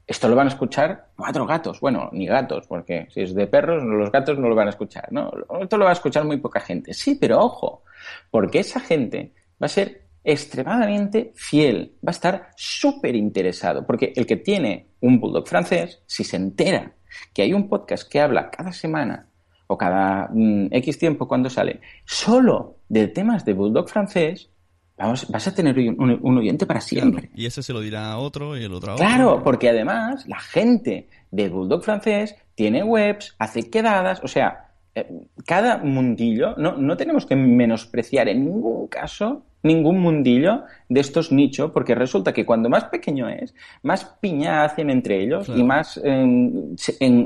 esto lo van a escuchar cuatro gatos. Bueno, ni gatos, porque si es de perros, los gatos no lo van a escuchar, ¿no? Esto lo va a escuchar muy poca gente. Sí, pero ojo, porque esa gente va a ser extremadamente fiel, va a estar súper interesado, porque el que tiene un bulldog francés, si se entera que hay un podcast que habla cada semana o cada mm, X tiempo cuando sale solo de temas de bulldog francés, vamos, vas a tener un, oyente para siempre. y ese se lo dirá a otro y el otro a otro. Claro, porque además la gente de bulldog francés tiene webs, hace quedadas, o sea, cada mundillo, no, no tenemos que menospreciar en ningún caso ningún mundillo de estos nichos, porque resulta que cuando más pequeño es, más piña hacen entre ellos y más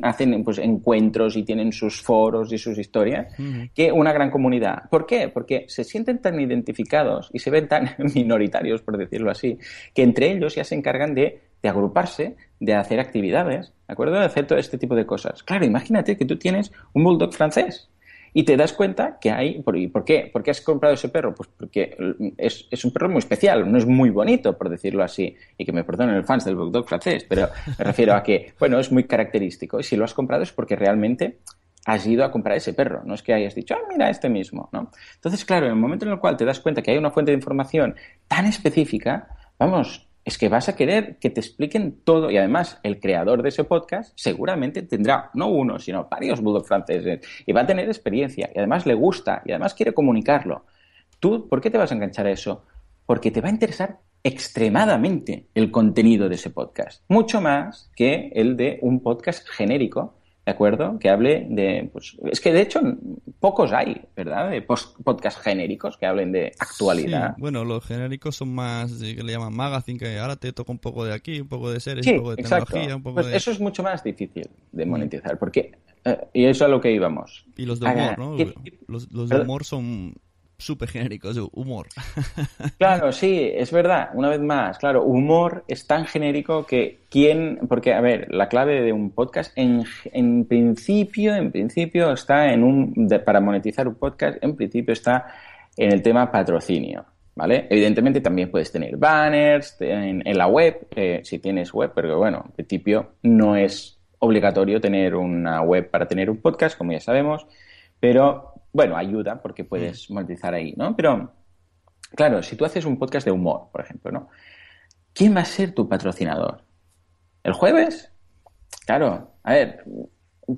hacen pues, encuentros y tienen sus foros y sus historias que una gran comunidad. ¿Por qué? Porque se sienten tan identificados y se ven tan minoritarios, por decirlo así, que entre ellos ya se encargan de, de agruparse, de hacer actividades, ¿de acuerdo? De hacer todo este tipo de cosas. Claro, imagínate que tú tienes un bulldog francés y te das cuenta que hay... ¿Por, ¿por qué? ¿Por qué has comprado ese perro? Pues porque es, es, un perro muy especial, no es muy bonito, por decirlo así. Y que me perdonen el fans del Bulldog francés, pero me refiero a que, bueno, es muy característico. Y si lo has comprado es porque realmente has ido a comprar ese perro, no es que hayas dicho, ah, mira, este mismo, ¿no? Entonces, claro, en el momento en el cual te das cuenta que hay una fuente de información tan específica, vamos, es que vas a querer que te expliquen todo y además el creador de ese podcast seguramente tendrá no uno, sino varios bulldog franceses y va a tener experiencia y además le gusta y además quiere comunicarlo. ¿Tú por qué te vas a enganchar a eso? Porque te va a interesar extremadamente el contenido de ese podcast, mucho más que el de un podcast genérico ¿de acuerdo? Que hable de, pues, es que de hecho pocos hay, ¿verdad? De podcast genéricos que hablen de actualidad. bueno, los genéricos son más, que le llaman magazine, que ahora te toca un poco de aquí, un poco de series, un poco de tecnología, un poco pues de... Eso es mucho más difícil de mm. monetizar, porque, eh, y eso es a lo que íbamos. Y los de humor, ¿no? Los, los de humor son súper genéricos, humor. Claro, sí, es verdad. Una vez más, claro, humor es tan genérico que quién, porque a ver, la clave de un podcast en, en principio, en principio está en un, para monetizar un podcast, en principio está en el tema patrocinio. ¿Vale? Evidentemente también puedes tener banners en, en la web, eh, si tienes web, pero bueno, en principio no es obligatorio tener una web para tener un podcast, como ya sabemos, pero bueno, ayuda porque puedes mm. monetizar ahí, ¿no? Pero, claro, si tú haces un podcast de humor, por ejemplo, ¿no? ¿Quién va a ser tu patrocinador? ¿El jueves? Claro, a ver,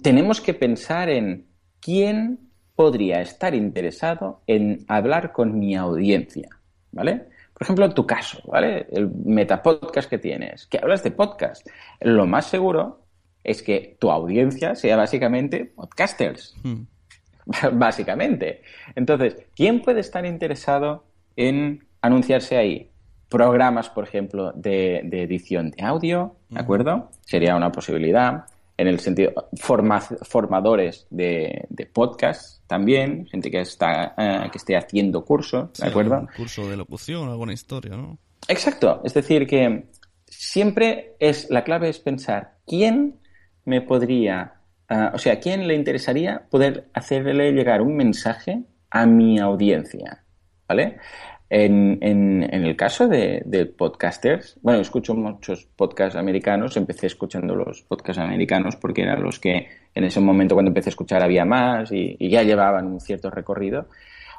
tenemos que pensar en quién podría estar interesado en hablar con mi audiencia, ¿vale? Por ejemplo, tu caso, ¿vale? El metapodcast que tienes, que hablas de podcast. Lo más seguro es que tu audiencia sea básicamente podcasters. Mm. básicamente. Entonces, ¿quién puede estar interesado en anunciarse ahí? Programas, por ejemplo, de, edición de audio, ¿de acuerdo? Sería una posibilidad. En el sentido, formadores de, podcast también, gente que está eh, que esté haciendo cursos, ¿de acuerdo? curso de locución, alguna historia, ¿no? Exacto. Es decir, que siempre es la clave es pensar quién me podría Ah, o sea, ¿a quién le interesaría poder hacerle llegar un mensaje a mi audiencia? ¿Vale? En, el caso de, podcasters, bueno, escucho muchos podcasts americanos, empecé escuchando los podcasts americanos porque eran los que en ese momento cuando empecé a escuchar había más y, ya llevaban un cierto recorrido.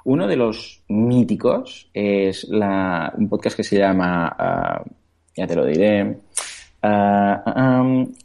Uno de los míticos es un podcast que se llama, ah, ya te lo diré, Ah,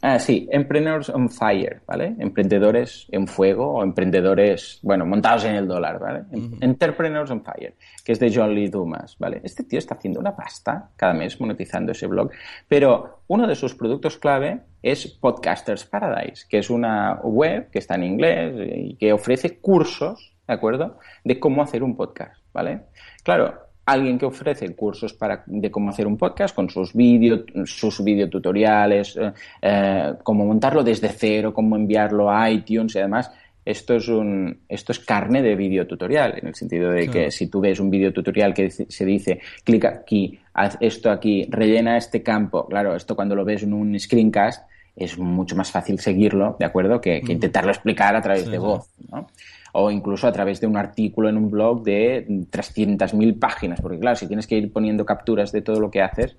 ah, sí, Emprendedores on Fire, ¿vale? Emprendedores en fuego o emprendedores, bueno, montados en el dólar, ¿vale? Entrepreneurs on Fire, que es de John Lee Dumas, ¿vale? Este tío está haciendo una pasta cada mes monetizando ese blog, pero uno de sus productos clave es Podcasters Paradise, que es una web que está en inglés y que ofrece cursos, ¿de acuerdo?, de cómo hacer un podcast, ¿vale? Claro, alguien que ofrece cursos para, de cómo hacer un podcast con sus vídeos, sus videotutoriales, eh, eh, cómo montarlo desde cero, cómo enviarlo a iTunes y además esto es un esto es carne de videotutorial en el sentido de que si tú ves un videotutorial que se dice clica aquí, haz esto aquí, rellena este campo, claro, esto cuando lo ves en un screencast es mucho más fácil seguirlo, ¿de acuerdo? Que, que intentarlo explicar a través Sí, de voz, ¿no? O incluso a través de un artículo en un blog de 300.000 páginas, porque claro, si tienes que ir poniendo capturas de todo lo que haces,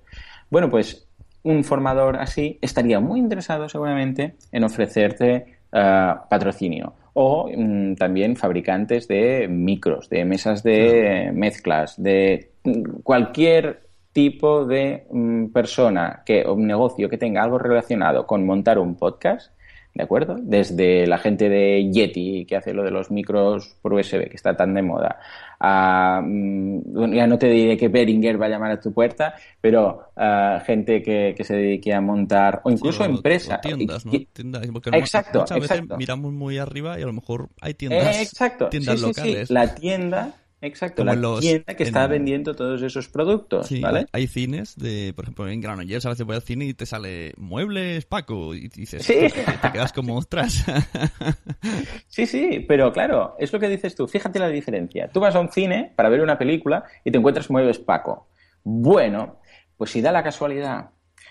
bueno, pues un formador así estaría muy interesado seguramente en ofrecerte eh, patrocinio. O mm, también fabricantes de micros, de mesas de mezclas, de mm, cualquier tipo de mm, persona que, o un negocio que tenga algo relacionado con montar un podcast, ¿de acuerdo? Desde la gente de Yeti, que hace lo de los micros por USB, que está tan de moda, a, mm, ya no te diré que Beringer va a llamar a tu puerta, pero ah, gente que, que se dedique a montar, o incluso Sí, o- empresas. tiendas, ¿no? Tiendas, porque Exacto, muchas veces miramos muy arriba y a lo mejor hay tiendas, Eh, exacto, tiendas sí, sí, sí, locales. La tienda, exacto, Como la los- tienda que está en- vendiendo todos esos productos, Sí, ¿vale? hay cines de, por ejemplo, en Granollers a veces voy al cine y te sale muebles Paco y dices, Sí. te, te quedas como ostras. Sí, sí, pero claro, es lo que dices tú. Fíjate la diferencia. Tú vas a un cine para ver una película y te encuentras muebles Paco. Bueno, pues si da la casualidad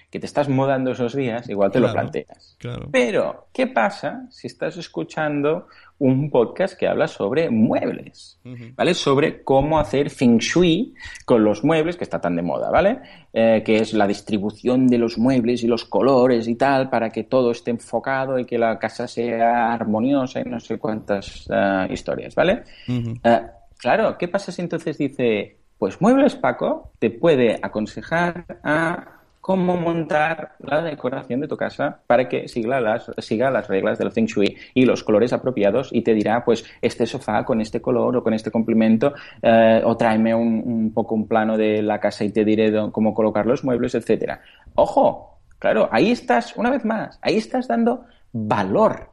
que te estás mudando esos días, igual te lo planteas. claro. Pero, ¿qué pasa si estás escuchando un podcast que habla sobre muebles? ¿Vale? Sobre cómo hacer feng shui con los muebles, que está tan de moda, ¿vale? Eh, que es la distribución de los muebles y los colores y tal, para que todo esté enfocado y que la casa sea armoniosa y no sé cuántas eh, historias, ¿vale? Eh, claro, ¿qué pasa si entonces dice, pues Muebles Paco te puede aconsejar a cómo montar la decoración de tu casa para que siga las, siga las reglas del Feng Shui y los colores apropiados y te dirá, pues, este sofá con este color o con este complemento eh, o tráeme un, un poco un plano de la casa y te diré cómo colocar los muebles, etcétera. Ojo, claro, ahí estás, una vez más, ahí estás dando valor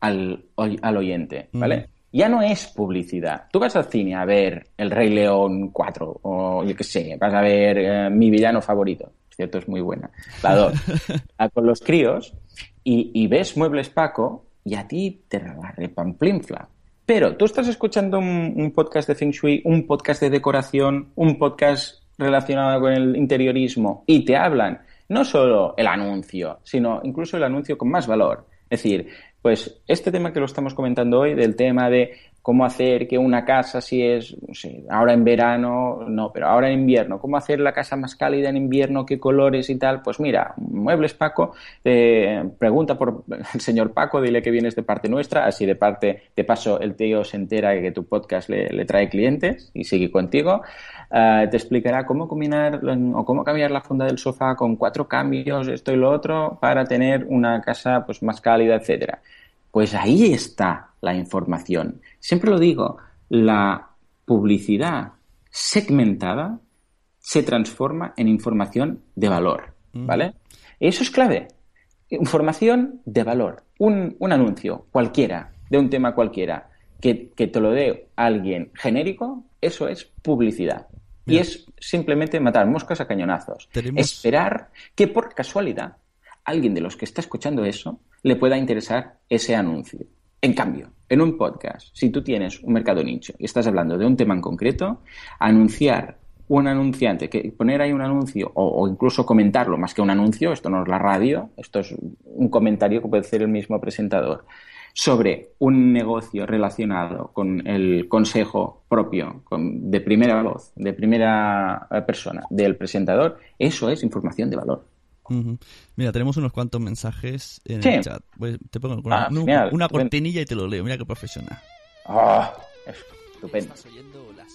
al, al oyente, ¿vale? Ya no es publicidad. Tú vas al cine a ver El Rey León 4 o yo qué sé, vas a ver eh, mi villano favorito. Cierto, es muy buena. La 2. a- con los críos y, y ves Muebles Paco y a ti te la repamplinfla. Pero tú estás escuchando un, un podcast de Feng Shui, un podcast de decoración, un podcast relacionado con el interiorismo y te hablan no solo el anuncio, sino incluso el anuncio con más valor. Es decir, pues este tema que lo estamos comentando hoy, del tema de cómo hacer que una casa, si es, ahora en verano, no, pero ahora en invierno, cómo hacer la casa más cálida en invierno, qué colores y tal, pues mira, Muebles Paco, eh, pregunta por el señor Paco, dile que vienes de parte nuestra, así de parte, de paso, el tío se entera que tu podcast le, trae clientes y sigue contigo. Eh, te explicará cómo combinar o cómo cambiar la funda del sofá con cuatro cambios, esto y lo otro, para tener una casa pues más cálida, etcétera. Pues ahí está la información. Siempre lo digo, la publicidad segmentada se transforma en información de valor, ¿vale? Eso es clave. Información de valor. Un, un anuncio cualquiera, de un tema cualquiera, que, que te lo dé alguien genérico, eso es publicidad. Y es simplemente matar moscas a cañonazos. Tenemos- Esperar que por casualidad alguien de los que está escuchando eso le pueda interesar ese anuncio. En cambio, en un podcast, si tú tienes un mercado nicho y estás hablando de un tema en concreto, anunciar un anunciante, que poner ahí un anuncio o, o incluso comentarlo, más que un anuncio, esto no es la radio, esto es un comentario que puede hacer el mismo presentador, sobre un negocio relacionado con el consejo propio, con- de primera voz, de primera persona, del presentador, eso es información de valor. Mira, tenemos unos cuantos mensajes en Sí. el chat. Pues te pongo una, Ah, una- genial. una cortinilla y te lo leo. Mira qué profesional. Ah, estupendo. Estás oyendo la.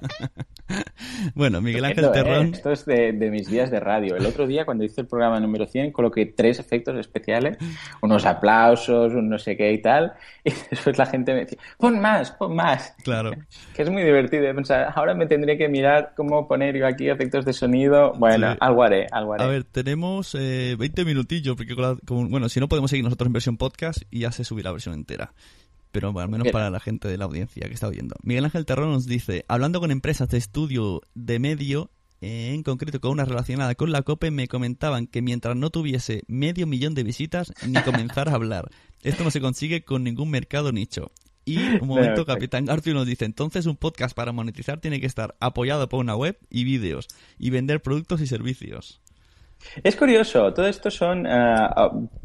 bueno, Miguel Ángel Estupendo, ¿eh? Terrón. Esto es de, de mis días de radio. El otro día, cuando hice el programa número 100, coloqué tres efectos especiales, unos aplausos, un no sé qué y tal, y después la gente me decía, pon más, pon más. Claro. Que es muy divertido pensar, ahora me tendré que mirar cómo poner yo aquí efectos de sonido. Bueno, Sí. algo haré, algo haré. A ver, tenemos eh, 20 minutillos, porque con la- con- bueno, si no podemos seguir nosotros en versión podcast y ya se subirá la versión entera. Pero bueno, al menos para la gente de la audiencia que está oyendo. Miguel Ángel Terrón nos dice, hablando con empresas de estudio de medio, eh, en concreto con una relacionada con la COPE, me comentaban que mientras no tuviese medio millón de visitas, ni comenzar a hablar. Esto no se consigue con ningún mercado nicho. Y un momento, Capitán Garfield nos dice, entonces un podcast para monetizar tiene que estar apoyado por una web y vídeos y vender productos y servicios. Es curioso, todo esto son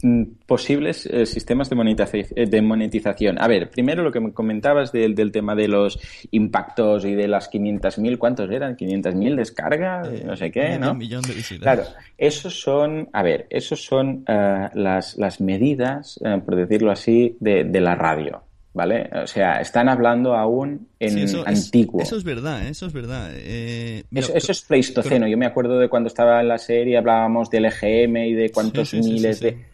mm, posibles eh, sistemas eh, de monetización, A ver, primero lo que me comentabas del, tema de los impactos y de las 500.000, ¿cuántos eran? ¿500.000 descargas? no sé qué, ¿no? Un millón de visitas. Claro, esos son, a ver, esos son las, las medidas, por decirlo así, de, de la radio. ¿Vale? O sea, están hablando aún en antiguo. eso es verdad, ¿eh? eso es verdad. Eh, eso, es pleistoceno. Yo me acuerdo de cuando estaba en la serie, hablábamos del EGM y de cuántos miles de...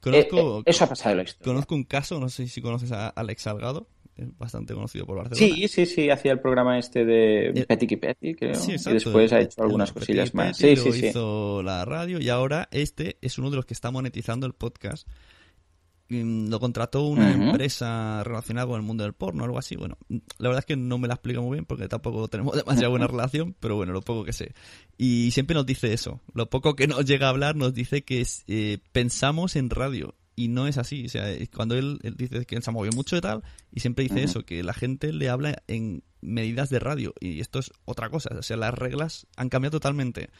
Conozco, eh, eso ha pasado en la historia. Conozco un caso, no sé si conoces a Alex Salgado, bastante conocido por Barcelona. Sí, sí, sí, hacía el programa este de Petit Petty, creo. Sí, y después ha hecho algunas cosillas más. Sí, sí, sí. Hizo la radio y ahora este es uno de los que está monetizando el podcast lo contrató una empresa relacionada con el mundo del porno o algo así. Bueno, la verdad es que no me la explica muy bien porque tampoco tenemos demasiada buena relación, pero bueno, lo poco que sé. Y siempre nos dice eso. Lo poco que nos llega a hablar nos dice que eh, pensamos en radio. Y no es así. O sea, cuando él, dice que él se ha movido mucho y tal, y siempre dice eso, que la gente le habla en medidas de radio. Y esto es otra cosa. O sea, las reglas han cambiado totalmente.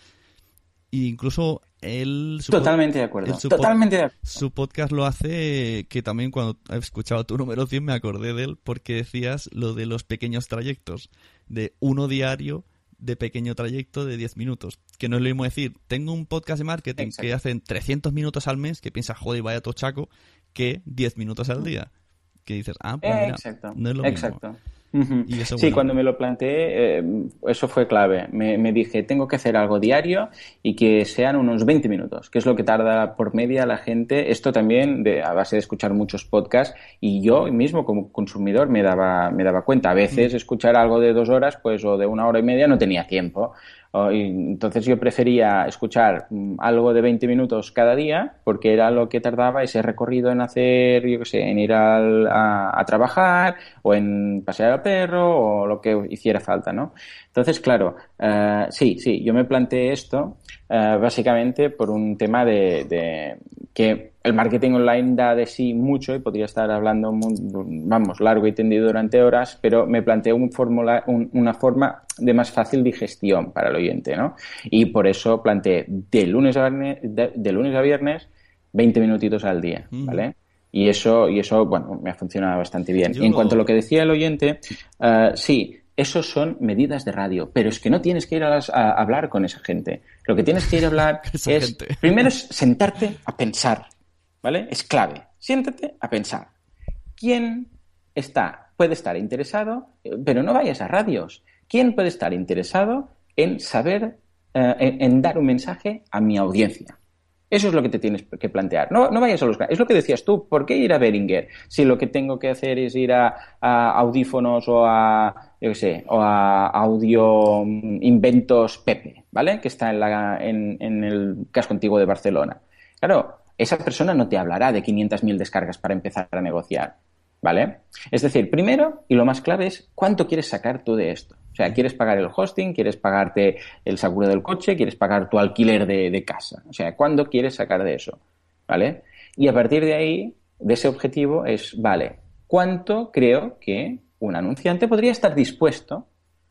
E incluso él... Totalmente de acuerdo. Su Totalmente de acuerdo. Su podcast lo hace que también cuando he escuchado tu número 100 me acordé de él porque decías lo de los pequeños trayectos. De uno diario de pequeño trayecto de 10 minutos. Que no es lo mismo decir, tengo un podcast de marketing que hacen 300 minutos al mes, que piensas, joder, vaya tochaco, que 10 minutos al día. Que dices, ah, pues mira, Exacto. no es lo Exacto. Sí, cuando me lo planteé, eh, eso fue clave. Me, dije, tengo que hacer algo diario y que sean unos 20 minutos, que es lo que tarda por media la gente. Esto también de, a base de escuchar muchos podcasts y yo mismo como consumidor me daba, me daba cuenta. A veces escuchar algo de dos horas, pues o de una hora y media no tenía tiempo. Entonces yo prefería escuchar mm, algo de 20 minutos cada día porque era lo que tardaba ese recorrido en hacer, yo qué sé, en ir a, trabajar o en pasear al perro o lo que hiciera falta, ¿no? Entonces, claro, eh, sí, sí, yo me planteé esto eh, básicamente por un tema de, que el marketing online da de sí mucho y podría estar hablando, vamos, largo y tendido durante horas, pero me planteé un una forma de más fácil digestión para el oyente, ¿no? Y por eso planteé de lunes a viernes, de, lunes a viernes 20 minutitos al día, ¿vale? Y eso, y eso, bueno, me ha funcionado bastante bien. Y en cuanto a lo que decía el oyente, uh, sí, esos son medidas de radio, pero es que no tienes que ir a, hablar con esa gente. Lo que tienes que ir a hablar es, primero es sentarte a pensar, ¿vale? Es clave. Siéntate a pensar. ¿Quién está, puede estar interesado, pero no vayas a radios? ¿Quién puede estar interesado en saber, eh, en, dar un mensaje a mi audiencia? Eso es lo que te tienes que plantear. No, vayas a los... Es lo que decías tú. ¿Por qué ir a Beringer si lo que tengo que hacer es ir a, audífonos o a, yo qué sé, o a audio mm, inventos Pepe, ¿vale? Que está en, en el casco antiguo de Barcelona. Claro, esa persona no te hablará de 500.000 descargas para empezar a negociar, ¿vale? Es decir, primero, y lo más clave es, ¿cuánto quieres sacar tú de esto? Sea, quieres pagar el hosting, quieres pagarte el seguro del coche, quieres pagar tu alquiler de, casa. O sea, ¿cuándo quieres sacar de eso? ¿Vale? Y a partir de ahí, de ese objetivo es, vale, ¿cuánto creo que un anunciante podría estar dispuesto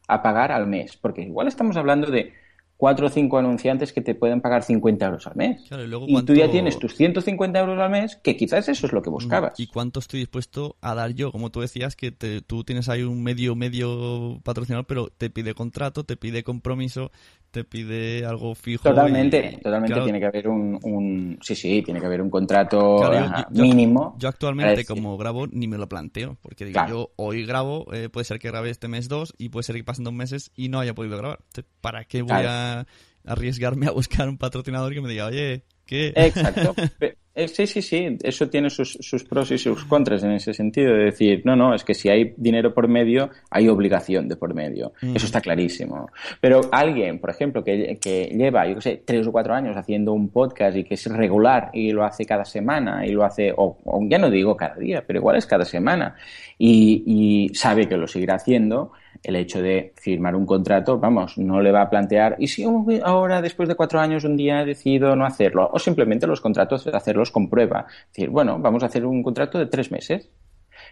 a pagar al mes? Porque igual estamos hablando de cuatro o cinco anunciantes que te pueden pagar 50 euros al mes. y, tú ya tienes tus 150 euros al mes, que quizás eso es lo que buscabas. ¿Y cuánto estoy dispuesto a dar yo? Como tú decías, que tú tienes ahí un medio, medio patrocinador, pero te pide contrato, te pide compromiso, te pide algo fijo. Totalmente, totalmente tiene que haber un, Sí, sí, tiene que haber un contrato mínimo. Yo, actualmente, como grabo, ni me lo planteo, porque digo, yo hoy grabo, eh, puede ser que grabe este mes dos, y puede ser que pasen dos meses y no haya podido grabar. ¿Para qué voy a arriesgarme a buscar un patrocinador que me diga, oye, ¿qué? Exacto. Eh, sí, sí, sí, eso tiene sus, pros y sus contras en ese sentido, de decir, no, no, es que si hay dinero por medio, hay obligación de por medio. Mm. Eso está clarísimo. Pero alguien, por ejemplo, que, lleva, yo qué sé, tres o cuatro años haciendo un podcast y que es regular y lo hace cada semana y lo hace, o, ya no digo cada día, pero igual es cada semana y, y sabe que lo seguirá haciendo, el hecho de firmar un contrato, vamos, no le va a plantear, ¿y si ahora, después de cuatro años, un día decido no hacerlo? O simplemente los contratos, hacerlos con prueba. Es decir, bueno, vamos a hacer un contrato de tres meses.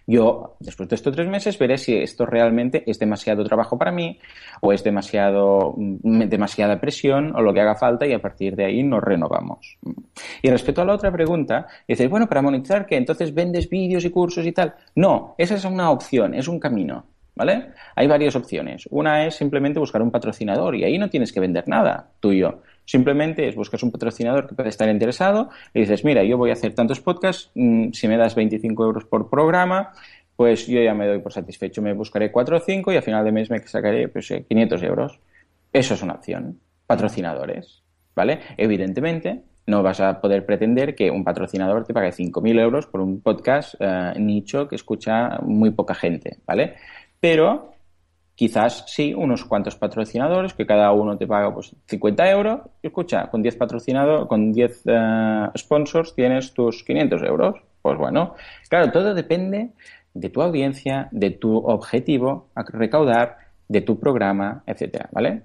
Yo, después de estos tres meses, veré si esto realmente es demasiado trabajo para mí o es demasiado, mm, demasiada presión o lo que haga falta y a partir de ahí nos renovamos. Y respecto a la otra pregunta, dices, bueno, para monetizar, ¿qué? Entonces vendes vídeos y cursos y tal. No, esa es una opción, es un camino. ¿Vale? Hay varias opciones. Una es simplemente buscar un patrocinador y ahí no tienes que vender nada tuyo. Simplemente es buscas un patrocinador que puede estar interesado y dices, mira, yo voy a hacer tantos podcasts, mm, si me das 25 euros por programa, pues yo ya me doy por satisfecho, me buscaré 4 o 5 y a final de mes me sacaré pues, 500 eh, euros. Eso es una opción. Patrocinadores, ¿vale? Evidentemente, no vas a poder pretender que un patrocinador te pague 5.000 euros por un podcast eh, nicho que escucha muy poca gente, ¿vale? Pero quizás sí, unos cuantos patrocinadores, que cada uno te paga pues 50 euros. Escucha, con 10 patrocinadores, con 10 eh, sponsors tienes tus 500 euros. Pues bueno, claro, todo depende de tu audiencia, de tu objetivo a recaudar, de tu programa, etcétera, ¿vale?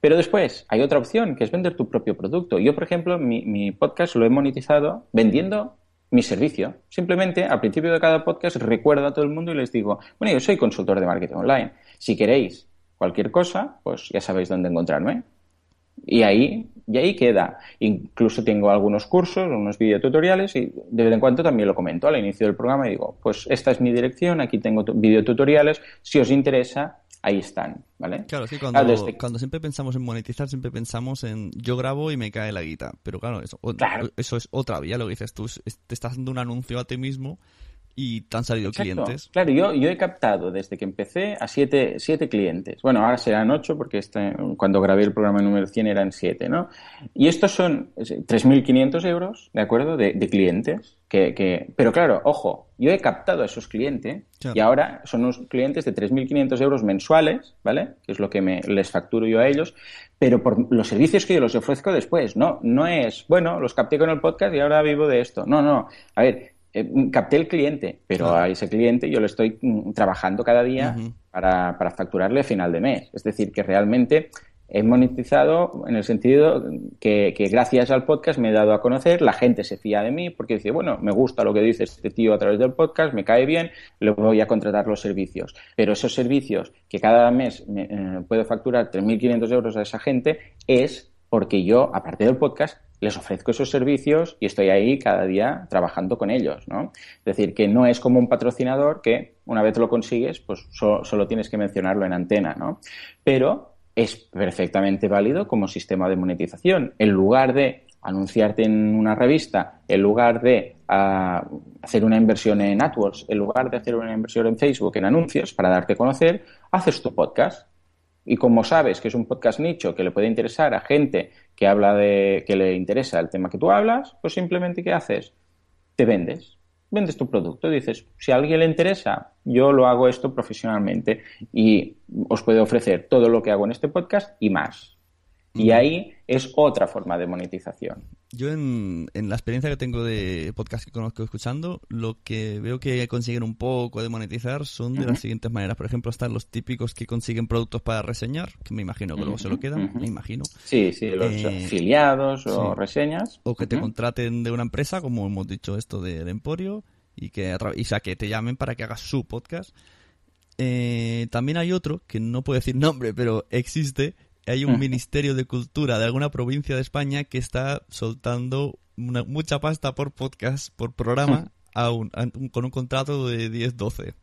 Pero después hay otra opción, que es vender tu propio producto. Yo, por ejemplo, mi podcast lo he monetizado vendiendo mi servicio. Simplemente al principio de cada podcast recuerdo a todo el mundo y les digo, bueno, yo soy consultor de marketing online. Si queréis cualquier cosa, pues ya sabéis dónde encontrarme. Y ahí, y ahí queda. Incluso tengo algunos cursos, unos videotutoriales y de vez en cuando también lo comento al inicio del programa y digo, pues esta es mi dirección, aquí tengo videotutoriales, si os interesa, ahí están, ¿vale? Claro, sí, cuando, cuando siempre pensamos en monetizar, siempre pensamos en yo grabo y me cae la guita. Pero claro, eso, eso es otra vía, lo que dices tú, te estás dando un anuncio a ti mismo y te han salido clientes. Claro, yo, yo he captado desde que empecé a siete, siete clientes. Bueno, ahora serán ocho porque este, cuando grabé el programa número 100 eran siete, ¿no? Y estos son 3.500 euros, ¿de acuerdo? De, de clientes. Que, que, Pero claro, ojo, yo he captado a esos clientes y ahora son unos clientes de 3.500 euros mensuales, ¿vale? Que es lo que me, les facturo yo a ellos, pero por los servicios que yo los ofrezco después, ¿no? No es, bueno, los capté con el podcast y ahora vivo de esto. No, no. A ver, eh, capté el cliente, pero a ese cliente yo le estoy mm, trabajando cada día para, para, facturarle a final de mes. Es decir, que realmente he monetizado en el sentido que, que, gracias al podcast me he dado a conocer, la gente se fía de mí porque dice, bueno, me gusta lo que dice este tío a través del podcast, me cae bien, le voy a contratar los servicios. Pero esos servicios que cada mes me, eh, puedo facturar 3.500 euros a esa gente es porque yo, aparte del podcast, les ofrezco esos servicios y estoy ahí cada día trabajando con ellos, ¿no? Es decir, que no es como un patrocinador que una vez lo consigues, pues solo, tienes que mencionarlo en antena, ¿no? Pero es perfectamente válido como sistema de monetización. En lugar de anunciarte en una revista, en lugar de ah, hacer una inversión en AdWords, en lugar de hacer una inversión en Facebook, en anuncios, para darte a conocer, haces tu podcast. Y como sabes que es un podcast nicho que le puede interesar a gente que habla de que le interesa el tema que tú hablas, pues simplemente ¿qué haces? Te vendes. Vendes tu producto. Dices, si a alguien le interesa, yo lo hago esto profesionalmente y os puedo ofrecer todo lo que hago en este podcast y más. Y ahí es otra forma de monetización. Yo en, la experiencia que tengo de podcast que conozco escuchando, lo que veo que consiguen un poco de monetizar son de las siguientes maneras. Por ejemplo, están los típicos que consiguen productos para reseñar, que me imagino que luego se lo quedan, me imagino. Sí, sí, los eh, afiliados o reseñas. O que te contraten de una empresa, como hemos dicho esto del Emporio, y que, y, sea, que te llamen para que hagas su podcast. Eh, también hay otro, que no puedo decir nombre, pero existe, hay un ministerio de cultura de alguna provincia de España que está soltando mucha pasta por podcast, por programa, con un contrato de 10-12.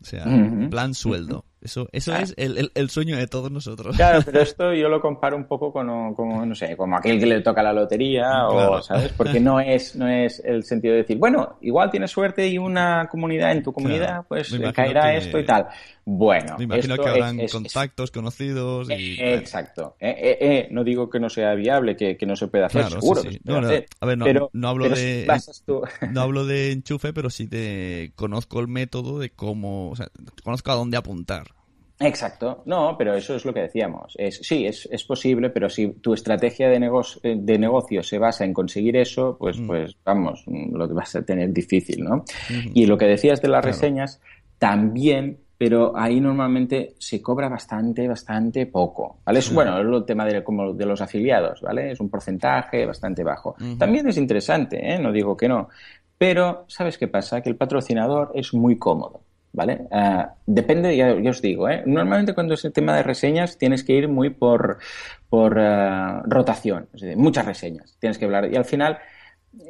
O sea, plan sueldo. Eso, eso es el, el, sueño de todos nosotros. Claro, pero esto yo lo comparo un poco con, no sé, como aquel que le toca la lotería o, ¿sabes? Porque no es, no es el sentido de decir, bueno, igual tienes suerte y una comunidad en tu comunidad, pues caerá esto y tal. Bueno, me imagino que habrán contactos conocidos y... Eh, exacto. Eh, eh, no digo que no sea viable, que, no se pueda hacer, seguro. No, a ver, no, hablo de... no hablo de enchufe, pero sí te conozco el método de cómo... O sea, conozco a dónde apuntar. Exacto, no, pero eso es lo que decíamos. Es, sí, es, es posible, pero si tu estrategia de, negocio, de negocio se basa en conseguir eso, pues, mm. pues vamos, lo vas a tener difícil, ¿no? Y lo que decías de las reseñas, también, pero ahí normalmente se cobra bastante, bastante poco, ¿vale? Es, bueno, es el tema de, como de los afiliados, ¿vale? Es un porcentaje bastante bajo. También es interesante, ¿eh? No digo que no, Pero, ¿sabes qué pasa? Que el patrocinador es muy cómodo. ¿Vale? Uh, depende, ya, os digo, ¿eh? normalmente cuando es el tema de reseñas tienes que ir muy por, por uh, rotación, es decir, muchas reseñas, tienes que hablar. Y al final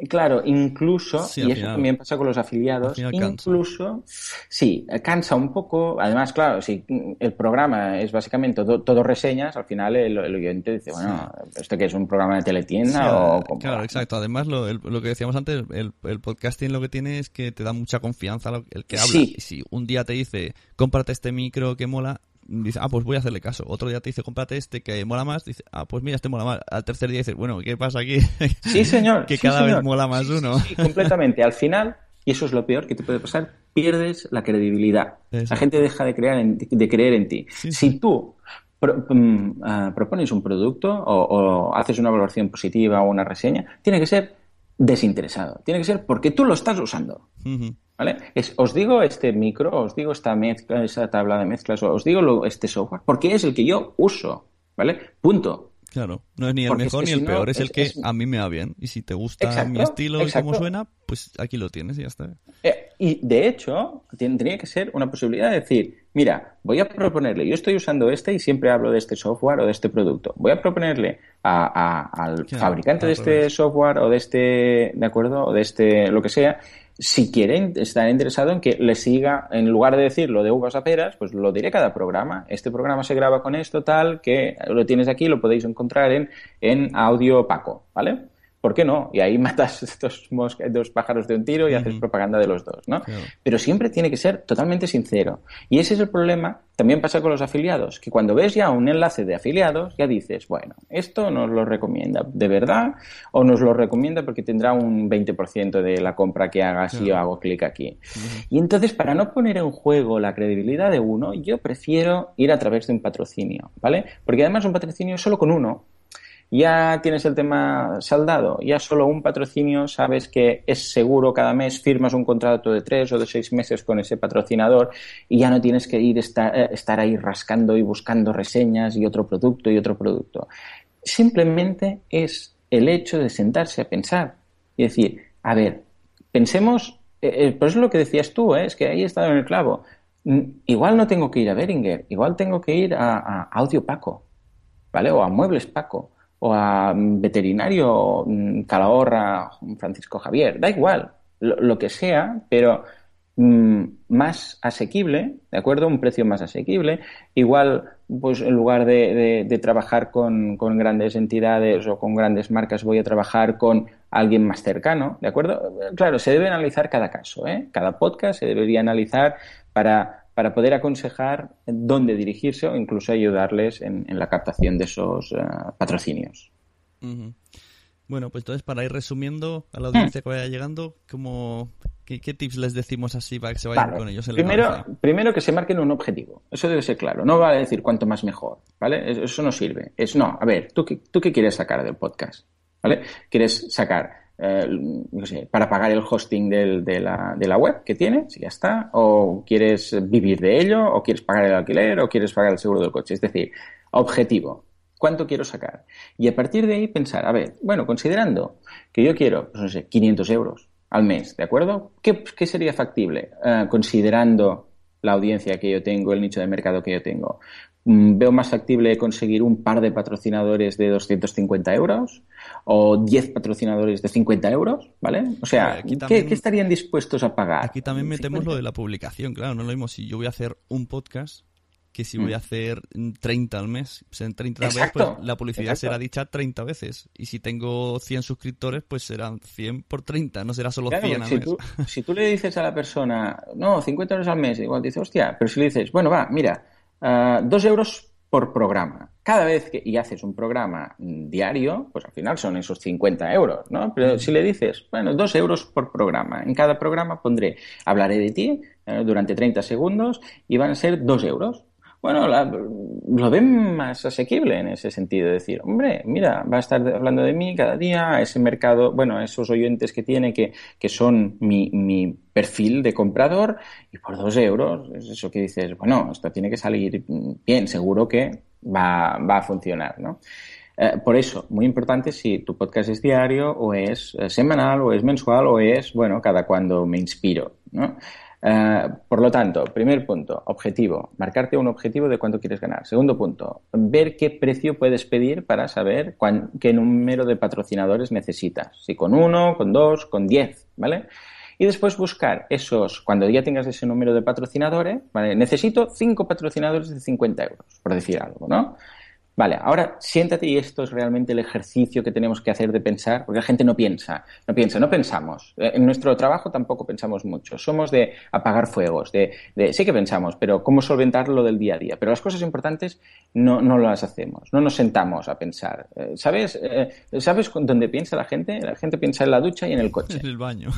Claro, incluso, sí, y eso final, también pasa con los afiliados, incluso, sí, cansa un poco. Además, claro, si el programa es básicamente todo, todo reseñas, al final el, el, oyente dice, bueno, sí. ¿esto que es un programa de teletienda sí, o cómo? Claro, exacto. Además, lo, el, lo, que decíamos antes, el, el, podcasting lo que tiene es que te da mucha confianza el que habla. Y si un día te dice, cómprate este micro que mola, dice, ah, pues voy a hacerle caso. Otro día te dice, cómprate este que mola más. Dice, ah, pues mira, este mola más. Al tercer día dices, bueno, ¿qué pasa aquí? Sí, señor. que sí, cada señor. vez mola más uno. Sí, completamente. Al final, y eso es lo peor que te puede pasar, pierdes la credibilidad. Exacto. La gente deja de, creer en, de creer en ti. Sí, si tú pro, um, uh, propones un producto o, o haces una valoración positiva o una reseña, tiene que ser desinteresado. Tiene que ser porque tú lo estás usando. Uh -huh. ¿Vale? Es, os digo este micro, os digo esta mezcla, esa tabla de mezclas, os digo lo, este software, porque es el que yo uso, ¿vale? Punto. Claro, no es ni el porque mejor es ni el peor, no, es, es, el que es... a mí me va bien. Y si te gusta exacto, mi estilo exacto. y cómo suena, pues aquí lo tienes y ya está. Eh, y de hecho, tendría que ser una posibilidad de decir, mira, voy a proponerle, yo estoy usando este y siempre hablo de este software o de este producto. Voy a proponerle a, a, al claro, fabricante de este software o de este, ¿de acuerdo? O de este, lo que sea, si quieren estar interesado en que le siga, en lugar de decirlo de uvas a peras, pues lo diré cada programa. Este programa se graba con esto, tal, que lo tienes aquí, lo podéis encontrar en, en audio opaco, ¿vale? ¿Por qué no? Y ahí matas dos, dos pájaros de un tiro y uh -huh. haces propaganda de los dos, ¿no? Claro. Pero siempre tiene que ser totalmente sincero. Y ese es el problema. También pasa con los afiliados, que cuando ves ya un enlace de afiliados, ya dices, bueno, esto nos lo recomienda de verdad o nos lo recomienda porque tendrá un 20% de la compra que haga si claro. yo hago clic aquí. Uh -huh. Y entonces, para no poner en juego la credibilidad de uno, yo prefiero ir a través de un patrocinio, ¿vale? Porque además un patrocinio solo con uno ya tienes el tema saldado, ya solo un patrocinio sabes que es seguro cada mes, firmas un contrato de tres o de seis meses con ese patrocinador y ya no tienes que ir estar, eh, estar ahí rascando y buscando reseñas y otro producto y otro producto. Simplemente es el hecho de sentarse a pensar y decir, a ver, pensemos, eh, por eso es lo que decías tú, eh, es que ahí he estado en el clavo. Mm, igual no tengo que ir a Beringer, igual tengo que ir a, a Audio Paco, ¿vale? O a Muebles Paco o a veterinario Calahorra, Francisco Javier, da igual, lo, lo que sea, pero mmm, más asequible, ¿de acuerdo? Un precio más asequible. Igual, pues en lugar de, de, de trabajar con, con, grandes entidades o con grandes marcas, voy a trabajar con alguien más cercano, ¿de acuerdo? Claro, se debe analizar cada caso, ¿eh? Cada podcast se debería analizar para para poder aconsejar dónde dirigirse o incluso ayudarles en, en la captación de esos uh, patrocinios. Uh -huh. Bueno, pues entonces para ir resumiendo a la audiencia que vaya llegando, ¿cómo, qué, qué, tips les decimos así para que se vayan vale. con ellos? En primero, la primero que se marquen un objetivo, eso debe ser claro, no va a decir cuanto más mejor, ¿vale? Eso no sirve, es no, a ver, ¿tú, tú qué quieres sacar del podcast? ¿Vale? ¿Quieres sacar eh, para pagar el hosting de, la, web que tienes, y ya está, o quieres vivir de ello, o quieres pagar el alquiler, o quieres pagar el seguro del coche. Es decir, objetivo, ¿cuánto quiero sacar? Y a partir de ahí pensar, a ver, bueno, considerando que yo quiero, pues no sé, 500 euros al mes, ¿de acuerdo? ¿Qué, qué sería factible? Uh, considerando la audiencia que yo tengo, el nicho de mercado que yo tengo. Mm, veo más factible conseguir un par de patrocinadores de 250 euros o 10 patrocinadores de 50 euros, ¿vale? O sea, también, ¿qué, ¿qué, estarían dispuestos a pagar? Aquí también metemos 50. lo de la publicación, claro, no es lo mismo si yo voy a hacer un podcast que si voy a mm. hacer 30 al mes. Pues en 30 exacto, veces, pues la publicidad exacto. será dicha 30 veces. Y si tengo 100 suscriptores, pues serán 100 por 30, no será solo claro, 100 al si mes. Tú, si tú le dices a la persona, no, 50 euros al mes, igual dice, hostia, pero si le dices, bueno, va, mira, uh, dos euros por programa. Cada vez que y haces un programa diario, pues al final son esos 50 euros, ¿no? Pero si le dices, bueno, dos euros por programa, en cada programa pondré, hablaré de ti eh, durante 30 segundos y van a ser dos euros. Bueno, lo ven más asequible en ese sentido, decir, hombre, mira, va a estar hablando de mí cada día, ese mercado, bueno, esos oyentes que tiene que, que son mi, mi perfil de comprador y por dos euros, es eso que dices, bueno, esto tiene que salir bien, seguro que va, va a funcionar, ¿no? Eh, por eso, muy importante si tu podcast es diario o es eh, semanal o es mensual o es, bueno, cada cuando me inspiro, ¿no? Eh, por lo tanto, primer punto, objetivo, marcarte un objetivo de cuánto quieres ganar. Segundo punto, ver qué precio puedes pedir para saber qué número de patrocinadores necesitas. Si con uno, con dos, con diez, ¿vale? Y después buscar esos, cuando ya tengas ese número de patrocinadores, ¿vale? Necesito cinco patrocinadores de 50 euros, por decir algo, ¿no? Vale, ahora siéntate y esto es realmente el ejercicio que tenemos que hacer de pensar, porque la gente no piensa, no piensa, no pensamos. Eh, en nuestro trabajo tampoco pensamos mucho. Somos de apagar fuegos, de, de sí que pensamos, pero cómo solventar lo del día a día. Pero las cosas importantes no, no las hacemos, no nos sentamos a pensar. Eh, ¿Sabes? Eh, ¿Sabes dónde piensa la gente? La gente piensa en la ducha y en el coche. En el baño.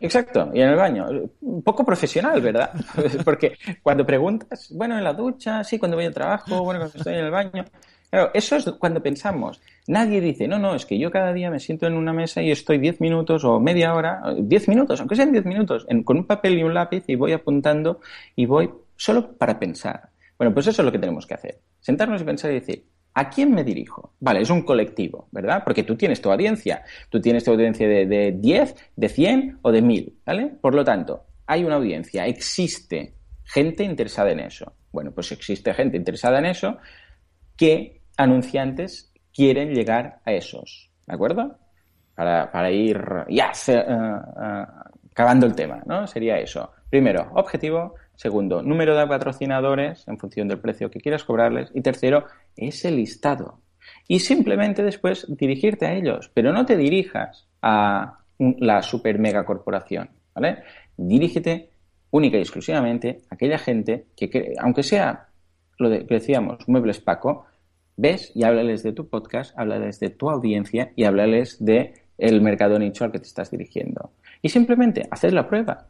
Exacto, y en el baño. Un poco profesional, ¿verdad? porque cuando preguntas, bueno, en la ducha, sí, cuando voy al trabajo, bueno, cuando estoy en el baño. Claro, eso es cuando pensamos. Nadie dice, no, no, es que yo cada día me siento en una mesa y estoy 10 minutos o media hora, 10 minutos, aunque sean 10 minutos, con un papel y un lápiz y voy apuntando y voy solo para pensar. Bueno, pues eso es lo que tenemos que hacer. Sentarnos y pensar y decir, ¿a quién me dirijo? Vale, es un colectivo, ¿verdad? Porque tú tienes tu audiencia. Tú tienes tu audiencia de, de 10, de 100 o de 1000, ¿vale? Por lo tanto, hay una audiencia, existe gente interesada en eso. Bueno, pues existe gente interesada en eso que anunciantes quieren llegar a esos, ¿de acuerdo? Para, ir ya eh, eh, acabando el tema, ¿no? Sería eso. Primero, objetivo. Segundo, número de patrocinadores en función del precio que quieras cobrarles. Y tercero, ese listado. Y simplemente después dirigirte a ellos. Pero no te dirijas a la super mega corporación, ¿vale? Dirígete única y exclusivamente a aquella gente que, aunque sea lo que decíamos, Muebles Paco, ves y háblales de tu podcast, háblales de tu audiencia y háblales de el mercado nicho al que te estás dirigiendo. Y simplemente hacer la prueba.